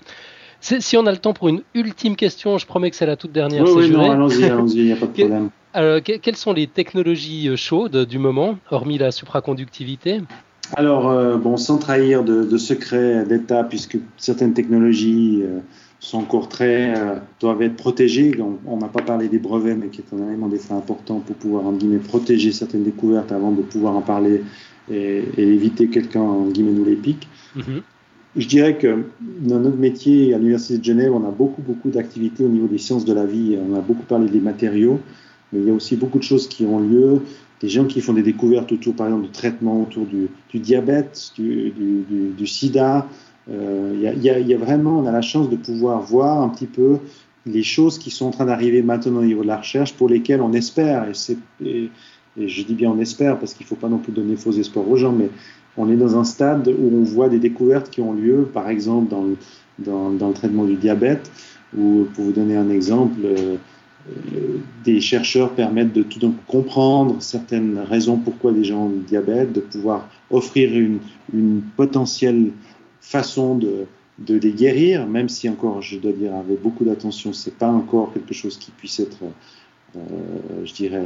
Si on a le temps pour une ultime question, je promets que c'est la toute dernière. Oui, oui, non, allons-y, allons-y, il n'y a pas de *laughs* problème. Alors, quelles sont les technologies euh, chaudes du moment, hormis la supraconductivité? Alors, euh, bon, sans trahir de, secrets d'État, puisque certaines technologies euh, sont encore très, doivent être protégées. On n'a pas parlé des brevets, mais qui est un élément des important pour pouvoir, en guillemets, protéger certaines découvertes avant de pouvoir en parler et, éviter quelqu'un, en guillemets, nous les pique. Mhm. Je dirais que dans notre métier à l'Université de Genève, on a beaucoup, beaucoup d'activités au niveau des sciences de la vie. On a beaucoup parlé des matériaux mais il y a aussi beaucoup de choses qui ont lieu. Des gens qui font des découvertes autour, par exemple, du traitement autour du, diabète, du, du, sida. Euh, il, y a, il, y a, vraiment, on a la chance de pouvoir voir un petit peu les choses qui sont en train d'arriver maintenant au niveau de la recherche, pour lesquelles on espère, et, et, je dis bien on espère, parce qu'il ne faut pas non plus donner faux espoirs aux gens, mais on est dans un stade où on voit des découvertes qui ont lieu, par exemple, dans le, dans le traitement du diabète, ou pour vous donner un exemple, euh, des chercheurs permettent de tout comprendre certaines raisons pourquoi les gens ont le diabète, de pouvoir offrir une, potentielle façon de, les guérir, même si encore, je dois dire avec beaucoup d'attention, c'est pas encore quelque chose qui puisse être, euh, je dirais,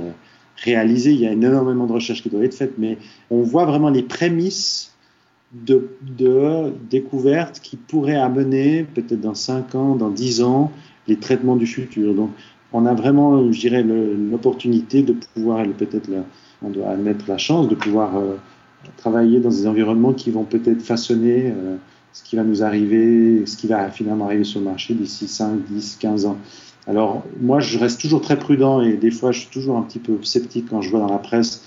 réalisé. Il y a énormément de recherches qui doivent être faites, mais on voit vraiment les prémices de, de découvertes qui pourraient amener, peut-être dans 5 ans, dans 10 ans, les traitements du futur. Donc, on a vraiment, je dirais, l'opportunité de pouvoir, peut-être, on doit admettre la chance de pouvoir euh, travailler dans des environnements qui vont peut-être façonner euh, ce qui va nous arriver, ce qui va finalement arriver sur le marché d'ici 5, 10, 15 ans. Alors, moi, je reste toujours très prudent et des fois, je suis toujours un petit peu sceptique quand je vois dans la presse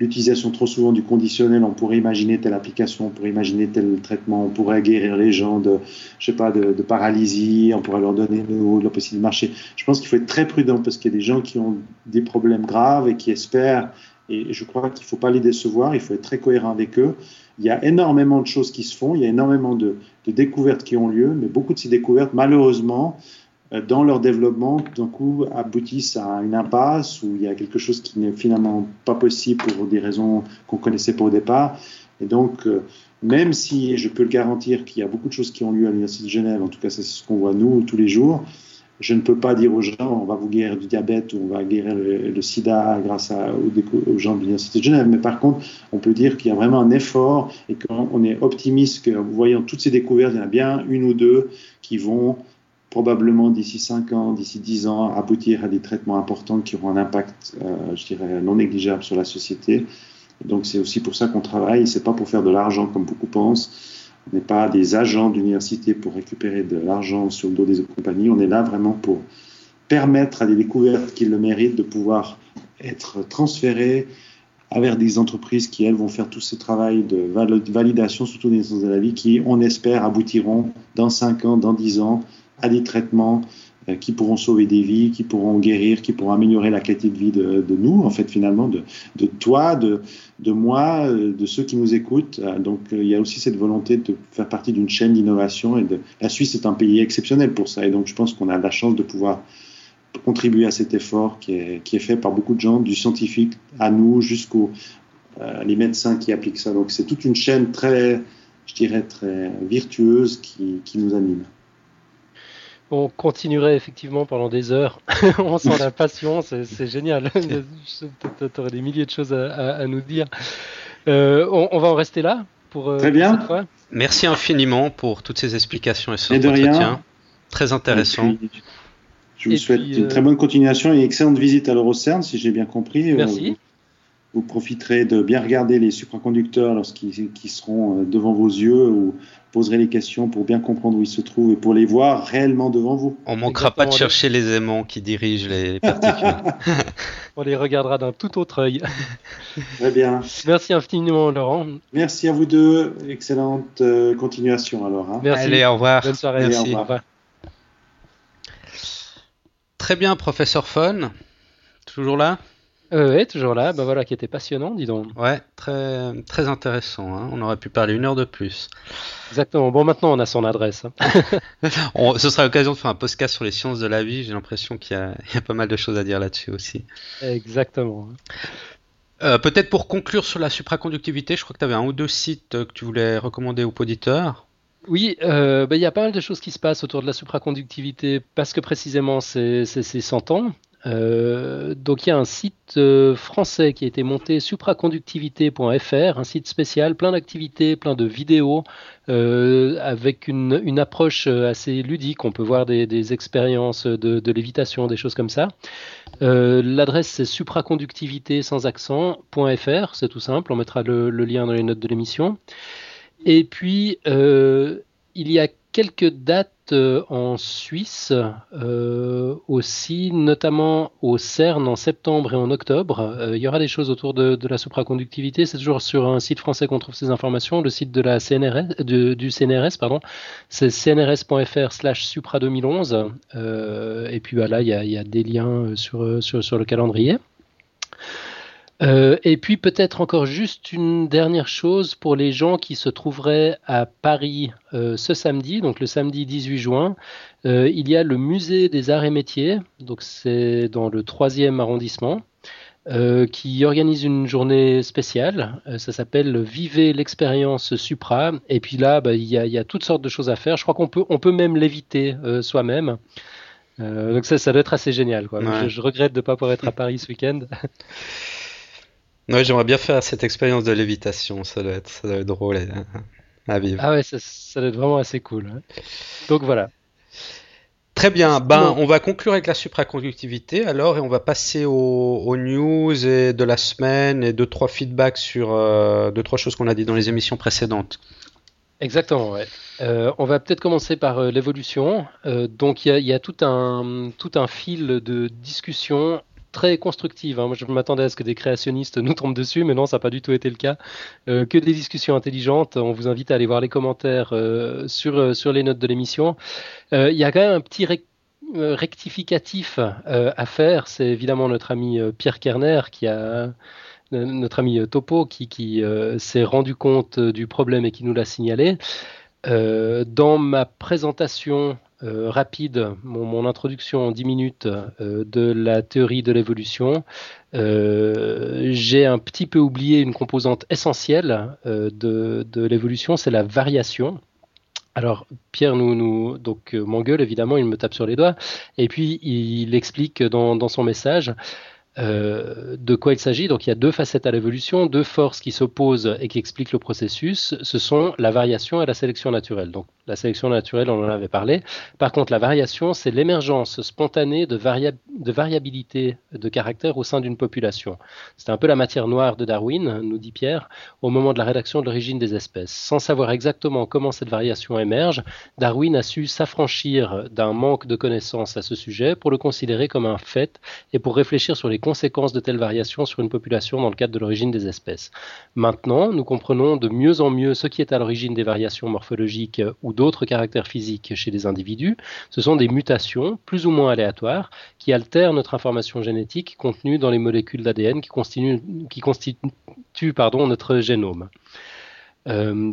l'utilisation trop souvent du conditionnel, on pourrait imaginer telle application, on pourrait imaginer tel traitement, on pourrait guérir les gens de, je sais pas, de, paralysie, on pourrait leur donner le, la possibilité de marcher. Je pense qu'il faut être très prudent parce qu'il y a des gens qui ont des problèmes graves et qui espèrent, et je crois qu'il ne faut pas les décevoir, il faut être très cohérent avec eux. Il y a énormément de choses qui se font, il y a énormément de, de découvertes qui ont lieu, mais beaucoup de ces découvertes, malheureusement, dans leur développement, d'un coup, aboutissent à une impasse où il y a quelque chose qui n'est finalement pas possible pour des raisons qu'on connaissait pas au départ. Et donc, même si je peux le garantir qu'il y a beaucoup de choses qui ont lieu à l'Université de Genève, en tout cas c'est ce qu'on voit nous tous les jours, je ne peux pas dire aux gens on va vous guérir du diabète ou on va guérir le, sida grâce à, aux, gens de l'Université de Genève. Mais par contre, on peut dire qu'il y a vraiment un effort et qu'on est optimiste que, voyant toutes ces découvertes, il y en a bien une ou deux qui vont probablement d'ici 5 ans, d'ici 10 ans, aboutir à des traitements importants qui auront un impact, euh, je dirais, non négligeable sur la société. donc c'est aussi pour ça qu'on travaille, c'est pas pour faire de l'argent comme beaucoup pensent on n'est pas des agents d'université pour récupérer de l'argent sur le dos des compagnies. On est là vraiment pour permettre à des découvertes qui le méritent de pouvoir être transférées vers des entreprises qui, elles, vont faire tout ce travail de validation, surtout des sciences de la vie, qui, on espère, aboutiront dans 5 ans, dans 10 ans à des traitements euh, qui pourront sauver des vies, qui pourront guérir, qui pourront améliorer la qualité de vie de, nous, en fait, finalement, de, toi, de, moi, euh, de ceux qui nous écoutent. Euh, donc, il y a aussi cette volonté de faire partie d'une chaîne d'innovation. Et. La Suisse est un pays exceptionnel pour ça. Et donc, je pense qu'on a la chance de pouvoir contribuer à cet effort qui est, fait par beaucoup de gens, du scientifique à nous, jusqu'aux médecins qui appliquent ça. Donc, c'est toute une chaîne très, je dirais, très virtueuse qui nous anime on continuerait effectivement pendant des heures. *laughs* on sent la passion, c'est génial. *laughs* tu aurais des milliers de choses à, nous dire. Euh, on, va en rester là pour, euh, Très bien. cette fois. Merci infiniment pour toutes ces explications et ce entretien. Très intéressant. je vous souhaite une très bonne continuation et excellente visite à l'Eurocern, si j'ai bien compris. Euh, Merci. Vous, profiterez de bien regarder les supraconducteurs lorsqu'ils seront devant vos yeux ou poserez les questions pour bien comprendre où ils se trouvent et pour les voir réellement devant vous. On manquera pas de chercher les aimants qui dirigent les, particules. *laughs* On les regardera d'un tout autre œil. *laughs* Très bien. Merci infiniment, Laurent. Merci à vous deux. Excellente euh, continuation alors. Hein. Merci. Allez, au revoir. Bonne soirée. Merci. Au revoir. Très bien, professeur Fon. Toujours là? Euh, oui, toujours là. Ben voilà, qui était passionnant, dis donc. Ouais, très, très intéressant. Hein. On aurait pu parler une heure de plus. Exactement. Bon, maintenant, on a son adresse. Hein. *laughs* ce sera l'occasion de faire un podcast sur les sciences de la vie. J'ai l'impression qu'il y, a pas mal de choses à dire là-dessus aussi. Exactement. Euh, peut-être pour conclure sur la supraconductivité, je crois que tu avais un ou deux sites que tu voulais recommander aux auditeurs. Oui, euh, ben, il y a pas mal de choses qui se passent autour de la supraconductivité parce que précisément c'est 100 ans. Euh, donc il y a un site euh, français qui a été monté, supraconductivité.fr, un site spécial, plein d'activités, plein de vidéos, euh, avec une, approche assez ludique. On peut voir des, expériences de, lévitation, des choses comme ça. L'adresse c'est supraconductivité sans accent.fr, c'est tout simple, on mettra le, le, lien dans les notes de l'émission. Et puis il y a quelques dates euh, en Suisse euh, aussi, notamment au CERN en septembre et en octobre. Euh, il y aura des choses autour de, la supraconductivité. C'est toujours sur un site français qu'on trouve ces informations, le site de la CNRS, du CNRS, pardon. C'est cnrs.fr slash supra 2011. et puis voilà, il y, a, des liens sur le calendrier. Euh, et puis peut-être encore juste une dernière chose pour les gens qui se trouveraient à Paris euh, ce samedi, donc le samedi 18 juin, euh, il y a le musée des arts et métiers, donc c'est dans le troisième arrondissement, qui organise une journée spéciale. ça s'appelle Vivez l'expérience Supra. Et puis là, bah, il, y a, toutes sortes de choses à faire. Je crois qu'on peut, on peut même l'éviter soi-même. donc ça, ça doit être assez génial. Je, je, regrette de ne pas pouvoir être à Paris ce week-end. *laughs* Ouais, j'aimerais bien faire cette expérience de lévitation, ça doit être, ça doit être drôle à, vivre. Ah ouais, ça, ça, doit être vraiment assez cool. Donc voilà. Très bien, ben, on va conclure avec la supraconductivité alors et on va passer aux, news et de la semaine et deux trois feedbacks sur euh, deux trois choses qu'on a dit dans les émissions précédentes. Exactement, ouais. Euh, on va peut-être commencer par euh, l'évolution. donc il y, y, a tout un, tout un fil de discussion très constructive. Hein. je m'attendais à ce que des créationnistes nous tombent dessus, mais non, ça n'a pas du tout été le cas. Euh, que des discussions intelligentes. On vous invite à aller voir les commentaires euh, sur, euh, sur les notes de l'émission. Il y a quand même un petit rectificatif à faire. C'est évidemment notre ami Pierre Kerner qui a notre ami Topo qui, qui s'est rendu compte du problème et qui nous l'a signalé. dans ma présentation rapide, mon, introduction en 10 minutes de la théorie de l'évolution, j'ai un petit peu oublié une composante essentielle de, l'évolution, c'est la variation. Alors Pierre nous, donc m'engueule évidemment, il me tape sur les doigts et puis il explique dans, son message euh, de quoi il s'agit. Donc il y a deux facettes à l'évolution, deux forces qui s'opposent et qui expliquent le processus. Ce sont la variation et la sélection naturelle. Donc la sélection naturelle, on en avait parlé. Par contre, la variation, c'est l'émergence spontanée de, variabilité de caractère au sein d'une population. C'est un peu la matière noire de Darwin, nous dit Pierre, au moment de la rédaction de l'origine des espèces. Sans savoir exactement comment cette variation émerge, Darwin a su s'affranchir d'un manque de connaissances à ce sujet pour le considérer comme un fait et pour réfléchir sur les conséquences de telles variations sur une population dans le cadre de l'origine des espèces. Maintenant, nous comprenons de mieux en mieux ce qui est à l'origine des variations morphologiques ou d'autres caractères physiques chez les individus. Ce sont des mutations plus ou moins aléatoires qui altèrent notre information génétique contenue dans les molécules d'ADN qui constituent, pardon, notre génome. Euh,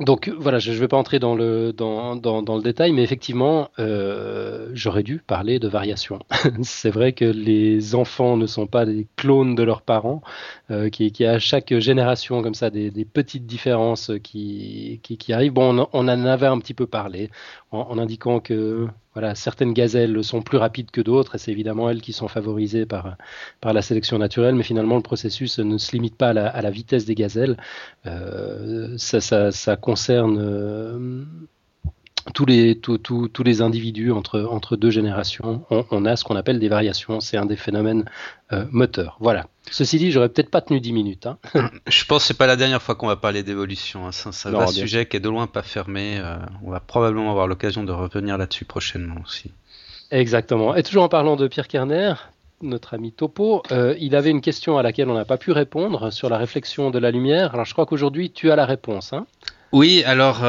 donc voilà, je ne vais pas entrer dans le, dans, dans, le détail, mais effectivement, euh, j'aurais dû parler de variation. *laughs* c'est vrai que les enfants ne sont pas des clones de leurs parents, euh, qui, qui à chaque génération comme ça des, petites différences qui, qui, arrivent. Bon, on, en avait un petit peu parlé en indiquant que voilà, certaines gazelles sont plus rapides que d'autres, et c'est évidemment elles qui sont favorisées par, par la sélection naturelle, mais finalement le processus ne se limite pas à la, vitesse des gazelles, euh, ça, ça, concerne euh, tous les, tous les individus entre, entre deux générations, on, a ce qu'on appelle des variations. C'est un des phénomènes euh, moteurs. Voilà. Ceci dit, j'aurais peut-être pas tenu 10 minutes. Hein. *laughs* Je pense que c'est pas la dernière fois qu'on va parler d'évolution. Hein. C'est un, sujet qui est de loin pas fermé. Euh, on va probablement avoir l'occasion de revenir là-dessus prochainement aussi. Exactement. Et toujours en parlant de Pierre Kerner, notre ami Topo, euh, il avait une question à laquelle on n'a pas pu répondre sur la réflexion de la lumière. Alors je crois qu'aujourd'hui tu as la réponse. Hein oui, alors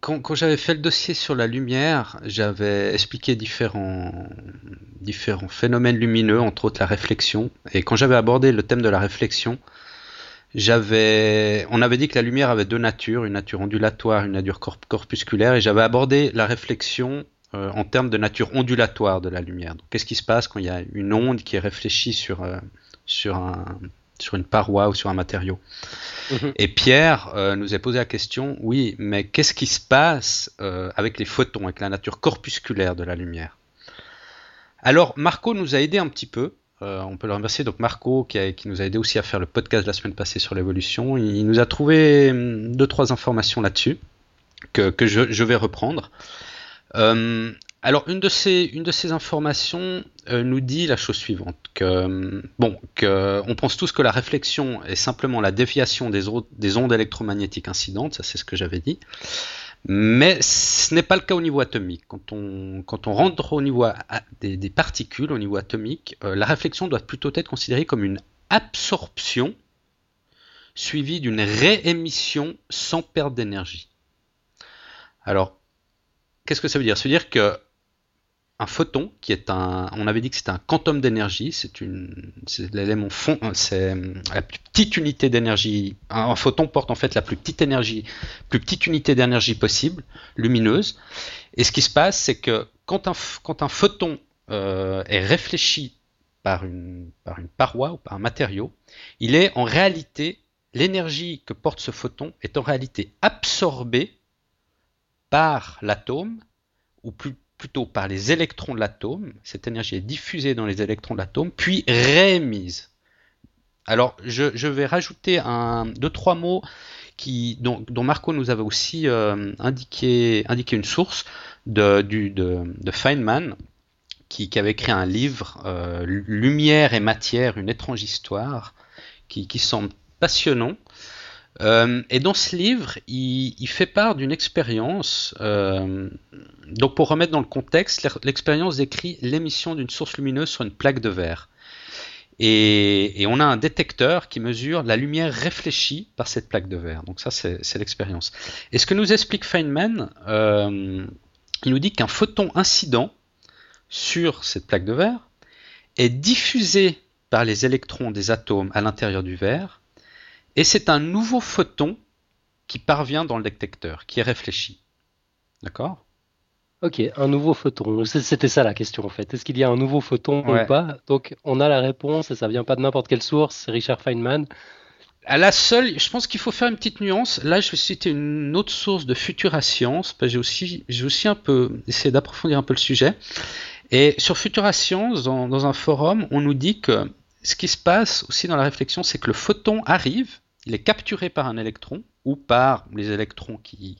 quand, j'avais fait le dossier sur la lumière, j'avais expliqué différents, différents phénomènes lumineux, entre autres la réflexion. Et quand j'avais abordé le thème de la réflexion, j'avais, on avait dit que la lumière avait deux natures, une nature ondulatoire, une nature corpusculaire, et j'avais abordé la réflexion euh, en termes de nature ondulatoire de la lumière. Qu'est-ce qui se passe quand il y a une onde qui est réfléchie sur, euh, sur un, sur une paroi ou sur un matériau. Mhm. Et Pierre euh, nous a posé la question, oui, mais qu'est-ce qui se passe euh, avec les photons, avec la nature corpusculaire de la lumière? Alors Marco nous a aidé un petit peu. Euh, on peut le remercier. Donc Marco qui, nous a aidé aussi à faire le podcast la semaine passée sur l'évolution. Il, nous a trouvé hum, deux trois informations là-dessus que, je, je, vais reprendre. Alors, une de ces, informations euh, nous dit la chose suivante que, bon, que on pense tous que la réflexion est simplement la déviation des, des ondes électromagnétiques incidentes, ça c'est ce que j'avais dit. Mais ce n'est pas le cas au niveau atomique. Quand on, quand on rentre au niveau des, des, particules, au niveau atomique, euh, la réflexion doit plutôt être considérée comme une absorption suivie d'une réémission sans perte d'énergie. Alors, qu'est-ce que ça veut dire? Ça veut dire que un photon qui est un, on avait dit que c'était un quantum d'énergie, c'est une, l'élément fond, c'est la plus petite unité d'énergie. Un, photon porte en fait la plus petite énergie, plus petite unité d'énergie possible, lumineuse. Et ce qui se passe, c'est que quand un, quand un photon euh, est réfléchi par une, par une paroi ou par un matériau, il est en réalité l'énergie que porte ce photon est en réalité absorbée par l'atome ou plus plutôt par les électrons de l'atome. Cette énergie est diffusée dans les électrons de l'atome, puis réémise. Alors, je, vais rajouter un, deux, trois mots qui, dont, Marco nous avait aussi euh, indiqué, indiqué, une source de, du, de, Feynman, qui, avait écrit un livre, euh, Lumière et matière, une étrange histoire, qui, qui semble passionnant. Euh, et dans ce livre, il, fait part d'une expérience. Euh, donc, pour remettre dans le contexte, l'expérience décrit l'émission d'une source lumineuse sur une plaque de verre. Et, on a un détecteur qui mesure la lumière réfléchie par cette plaque de verre. Donc ça, c'est l'expérience. Et ce que nous explique Feynman, euh, il nous dit qu'un photon incident sur cette plaque de verre est diffusé par les électrons des atomes à l'intérieur du verre et c'est un nouveau photon qui parvient dans le détecteur, qui est réfléchi. D'accord? Ok, un nouveau photon. C'était ça la question en fait. Est-ce qu'il y a un nouveau photon ou pas? Donc on a la réponse et ça vient pas de n'importe quelle source, c'est Richard Feynman. À la seule, je pense qu'il faut faire une petite nuance. Là, je vais citer une autre source de Futura Science. J'ai aussi, j'ai aussi un peu essayé d'approfondir un peu le sujet. Et sur Futura Science, dans, un forum, on nous dit que ce qui se passe aussi dans la réflexion, c'est que le photon arrive, il est capturé par un électron ou par les électrons qui,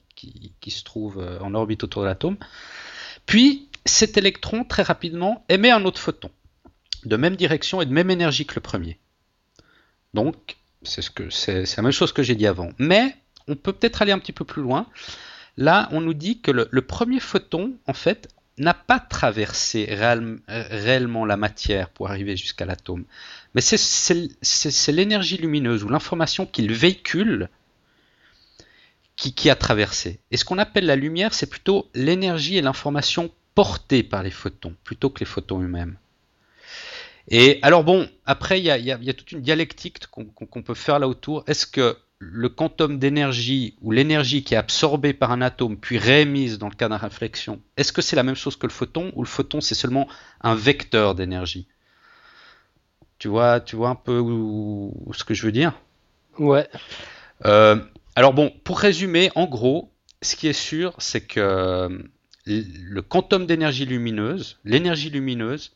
se trouvent euh, en orbite autour de l'atome. Puis cet électron, très rapidement, émet un autre photon, de même direction et de même énergie que le premier. Donc, c'est la même chose que j'ai dit avant. Mais on peut peut-être aller un petit peu plus loin. Là, on nous dit que le, premier photon, en fait, n'a pas traversé réellement la matière pour arriver jusqu'à l'atome. Mais c'est l'énergie lumineuse ou l'information qu'il véhicule qui, a traversé. Et ce qu'on appelle la lumière, c'est plutôt l'énergie et l'information portée par les photons, plutôt que les photons eux-mêmes. Et alors bon, après, il y a, toute une dialectique qu'on peut faire là autour. Est-ce que le quantum d'énergie ou l'énergie qui est absorbée par un atome puis réémise dans le cas d'une réflexion, est-ce que c'est la même chose que le photon ou le photon c'est seulement un vecteur d'énergie? Tu vois, tu vois un peu ce que je veux dire? Ouais. Euh, alors bon, pour résumer, en gros, ce qui est sûr, c'est que euh, le quantum d'énergie lumineuse, l'énergie lumineuse,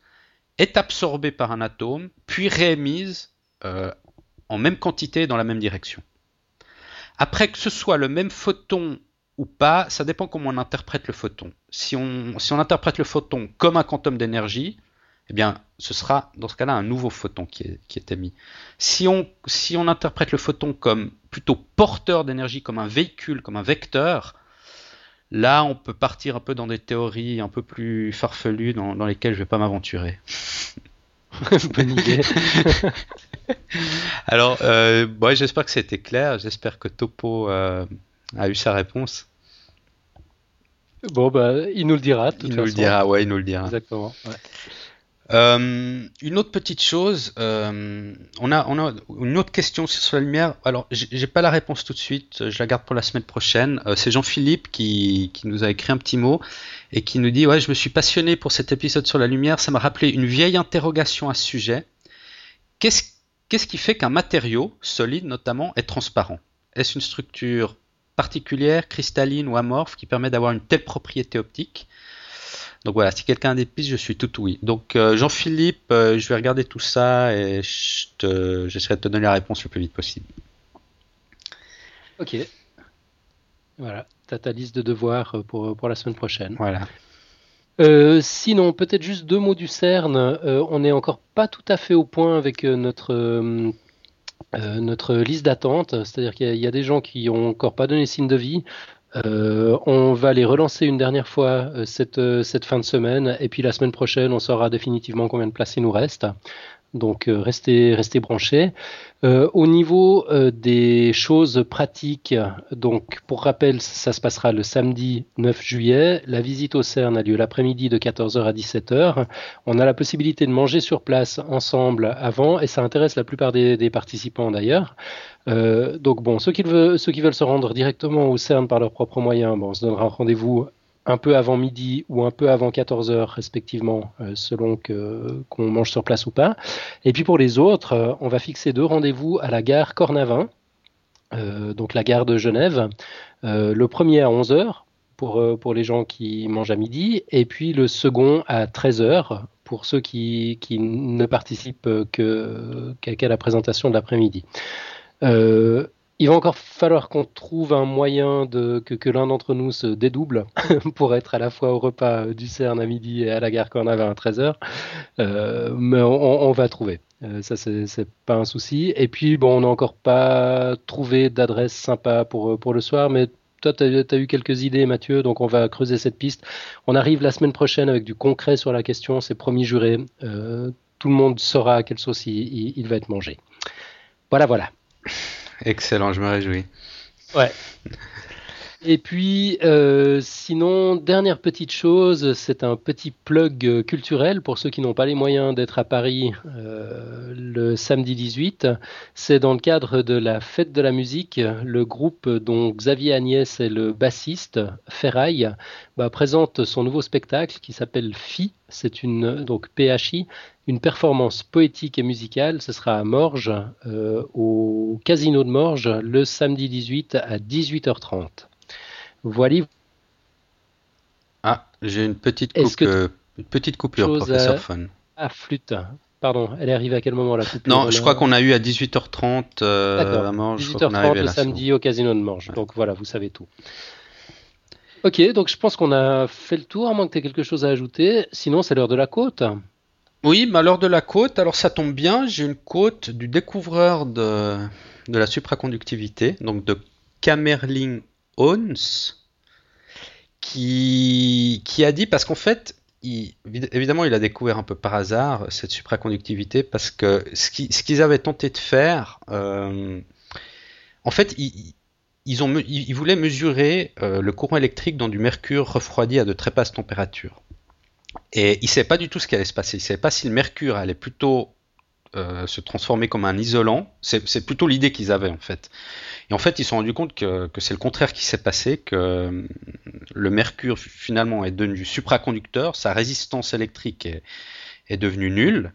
est absorbée par un atome, puis réémise euh, en même quantité dans la même direction. Après que ce soit le même photon ou pas, ça dépend comment on interprète le photon. Si on, si on interprète le photon comme un quantum d'énergie, eh bien, ce sera dans ce cas-là un nouveau photon qui est, émis. Si on, si on interprète le photon comme plutôt porteur d'énergie, comme un véhicule, comme un vecteur, là, on peut partir un peu dans des théories un peu plus farfelues dans, lesquelles je ne vais pas m'aventurer. *laughs* Bonne idée. *laughs* Alors, euh, j'espère que c'était clair. J'espère que Topo euh, a eu sa réponse. Bon, bah, il nous le dira. il nous le dira, ouais, il nous le dira. Exactement. Euh, une autre petite chose, euh, on, a, une autre question sur la lumière. Alors, j'ai pas la réponse tout de suite, je la garde pour la semaine prochaine. Euh, c'est Jean-Philippe qui, nous a écrit un petit mot et qui nous dit Ouais, je me suis passionné pour cet épisode sur la lumière, ça m'a rappelé une vieille interrogation à ce sujet. Qu'est-ce qui fait qu'un matériau, solide notamment, est transparent? Est-ce une structure particulière, cristalline ou amorphe qui permet d'avoir une telle propriété optique? Donc voilà, si quelqu'un a des pistes, je suis tout oui. Donc euh, Jean-Philippe, euh, je vais regarder tout ça et j'essaierai de te donner la réponse le plus vite possible. Ok. Voilà, tu as ta liste de devoirs euh, pour, pour la semaine prochaine. Voilà. sinon, peut-être juste deux mots du CERN. on n'est encore pas tout à fait au point avec notre, notre liste d'attente. C'est-à-dire qu'il y, a des gens qui n'ont encore pas donné signe de vie. Euh, on va les relancer une dernière fois euh, cette, euh, cette fin de semaine et puis la semaine prochaine on saura définitivement combien de places il nous reste. Donc restez, restez branchés. Au niveau des choses pratiques, donc pour rappel, ça se passera le samedi 9 juillet. La visite au CERN a lieu l'après-midi de 14h à 17h. On a la possibilité de manger sur place ensemble avant et ça intéresse la plupart des participants d'ailleurs. Donc bon, ceux qui, veulent, se rendre directement au CERN par leurs propres moyens, on se donnera rendez-vous un peu avant midi ou un peu avant 14 heures respectivement, euh, selon qu'on mange sur place ou pas. Et puis pour les autres, euh, on va fixer deux rendez-vous à la gare Cornavin, euh, donc la gare de Genève. le premier à 11 heures pour, les gens qui mangent à midi, et puis le second à 13 heures pour ceux qui, ne participent qu'à la présentation de l'après-midi. Il va encore falloir qu'on trouve un moyen de, que, l'un d'entre nous se dédouble *laughs* pour être à la fois au repas du CERN à midi et à la gare avait à 13h. Euh, mais on, va trouver. Euh, ça, c'est pas un souci. Et puis, bon, on n'a encore pas trouvé d'adresse sympa pour, pour le soir, mais toi, tu as, eu quelques idées, Mathieu, donc on va creuser cette piste. On arrive la semaine prochaine avec du concret sur la question, c'est promis juré. Euh, tout le monde saura à quelle sauce il va être mangé. Voilà, voilà. Excellent, je me réjouis. Ouais. Et puis, euh, sinon, dernière petite chose, c'est un petit plug culturel pour ceux qui n'ont pas les moyens d'être à Paris euh, le samedi 18. C'est dans le cadre de la fête de la musique. Le groupe dont Xavier Agnès est le bassiste, Ferraille, bah, présente son nouveau spectacle qui s'appelle Phi. C'est une donc PHI, une performance poétique et musicale. Ce sera à Morges, euh, au Casino de Morges, le samedi 18 à 18h30. Voilà. Ah, j'ai une petite, euh, une petite coupure, professeur Fun. Ah, flûte. Pardon, elle est arrivée à quel moment la coupure Non, je crois qu'on a eu à 18h30 euh, à Morges. 18h30 le samedi au Casino de Morges. Donc voilà, vous savez tout. Ok, donc je pense qu'on a fait le tour, à moins que tu aies quelque chose à ajouter. Sinon, c'est l'heure de la côte. Oui, mais l'heure de la côte, alors ça tombe bien, j'ai une côte du découvreur de, la supraconductivité, donc de Kamerling Owens, qui, a dit, parce qu'en fait, évidemment, il a découvert un peu par hasard cette supraconductivité, parce que ce qu'ils avaient tenté de faire, euh, en fait, ils, ont, ils, voulaient mesurer euh, le courant électrique dans du mercure refroidi à de très basses températures. Et il ne savait pas du tout ce qui allait se passer. Il ne savait pas si le mercure allait plutôt euh, se transformer comme un isolant. C'est plutôt l'idée qu'ils avaient en fait. Et en fait, ils se sont rendus compte que, c'est le contraire qui s'est passé, que le mercure finalement est devenu supraconducteur, sa résistance électrique est, est devenue nulle.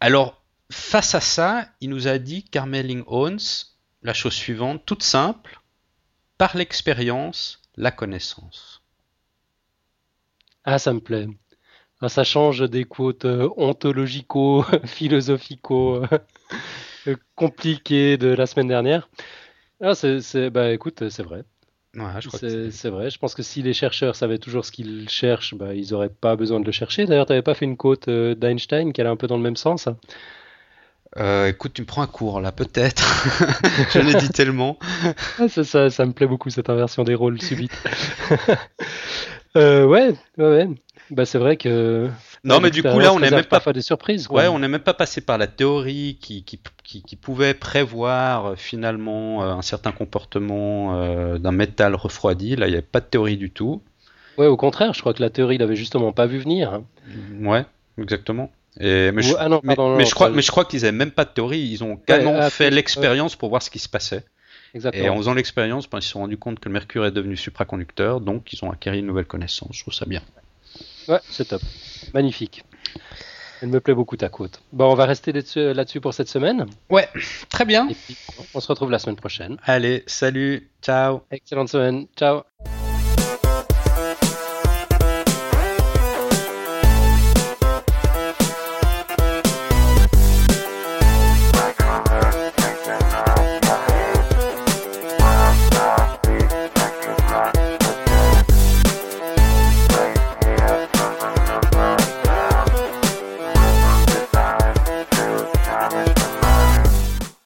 Alors, face à ça, il nous a dit, Carmeling Owens, la chose suivante, toute simple, par l'expérience, la connaissance. Ah, ça me plaît. Ah, ça change des quotes euh, ontologico, *laughs* philosophico, euh, *laughs* compliquées de la semaine dernière. Ah, c'est, bah écoute, c'est vrai. c'est, vrai. Je pense que si les chercheurs savaient toujours ce qu'ils cherchent, bah, ils n'auraient pas besoin de le chercher. D'ailleurs, tu n'avais pas fait une quote euh, d'Einstein qui allait un peu dans le même sens? Écoute, tu me prends un cours là, peut-être. *laughs* Je l'ai dit tellement. Ah, ça, ça, me plaît beaucoup cette inversion des rôles subite. Ouais, ouais, ouais. Bah, c'est vrai que. Non, mais du coup, là, on n'est même pas. des surprises. Ouais, on n'est même pas passé par la théorie qui, qui, qui, pouvait prévoir euh, finalement euh, un certain comportement euh, d'un métal refroidi. Là, il n'y avait pas de théorie du tout. Ouais, au contraire, je crois que la théorie l'avait justement pas vu venir. Ouais, exactement. Et, mais, je, ah mais, je crois, mais je crois qu'ils n'avaient même pas de théorie. Ils ont carrément ah, fait l'expérience pour voir ce qui se passait. Exactement. Et en faisant l'expérience, ben, ils se sont rendus compte que le mercure est devenu supraconducteur, donc ils ont acquis une nouvelle connaissance. Je trouve ça bien. Ouais, c'est top. Magnifique. Elle me plaît beaucoup ta côte. Bon, on va rester là-dessus pour cette semaine. Ouais, très bien. Et puis, on se retrouve la semaine prochaine. Allez, salut, ciao. Excellente semaine, ciao.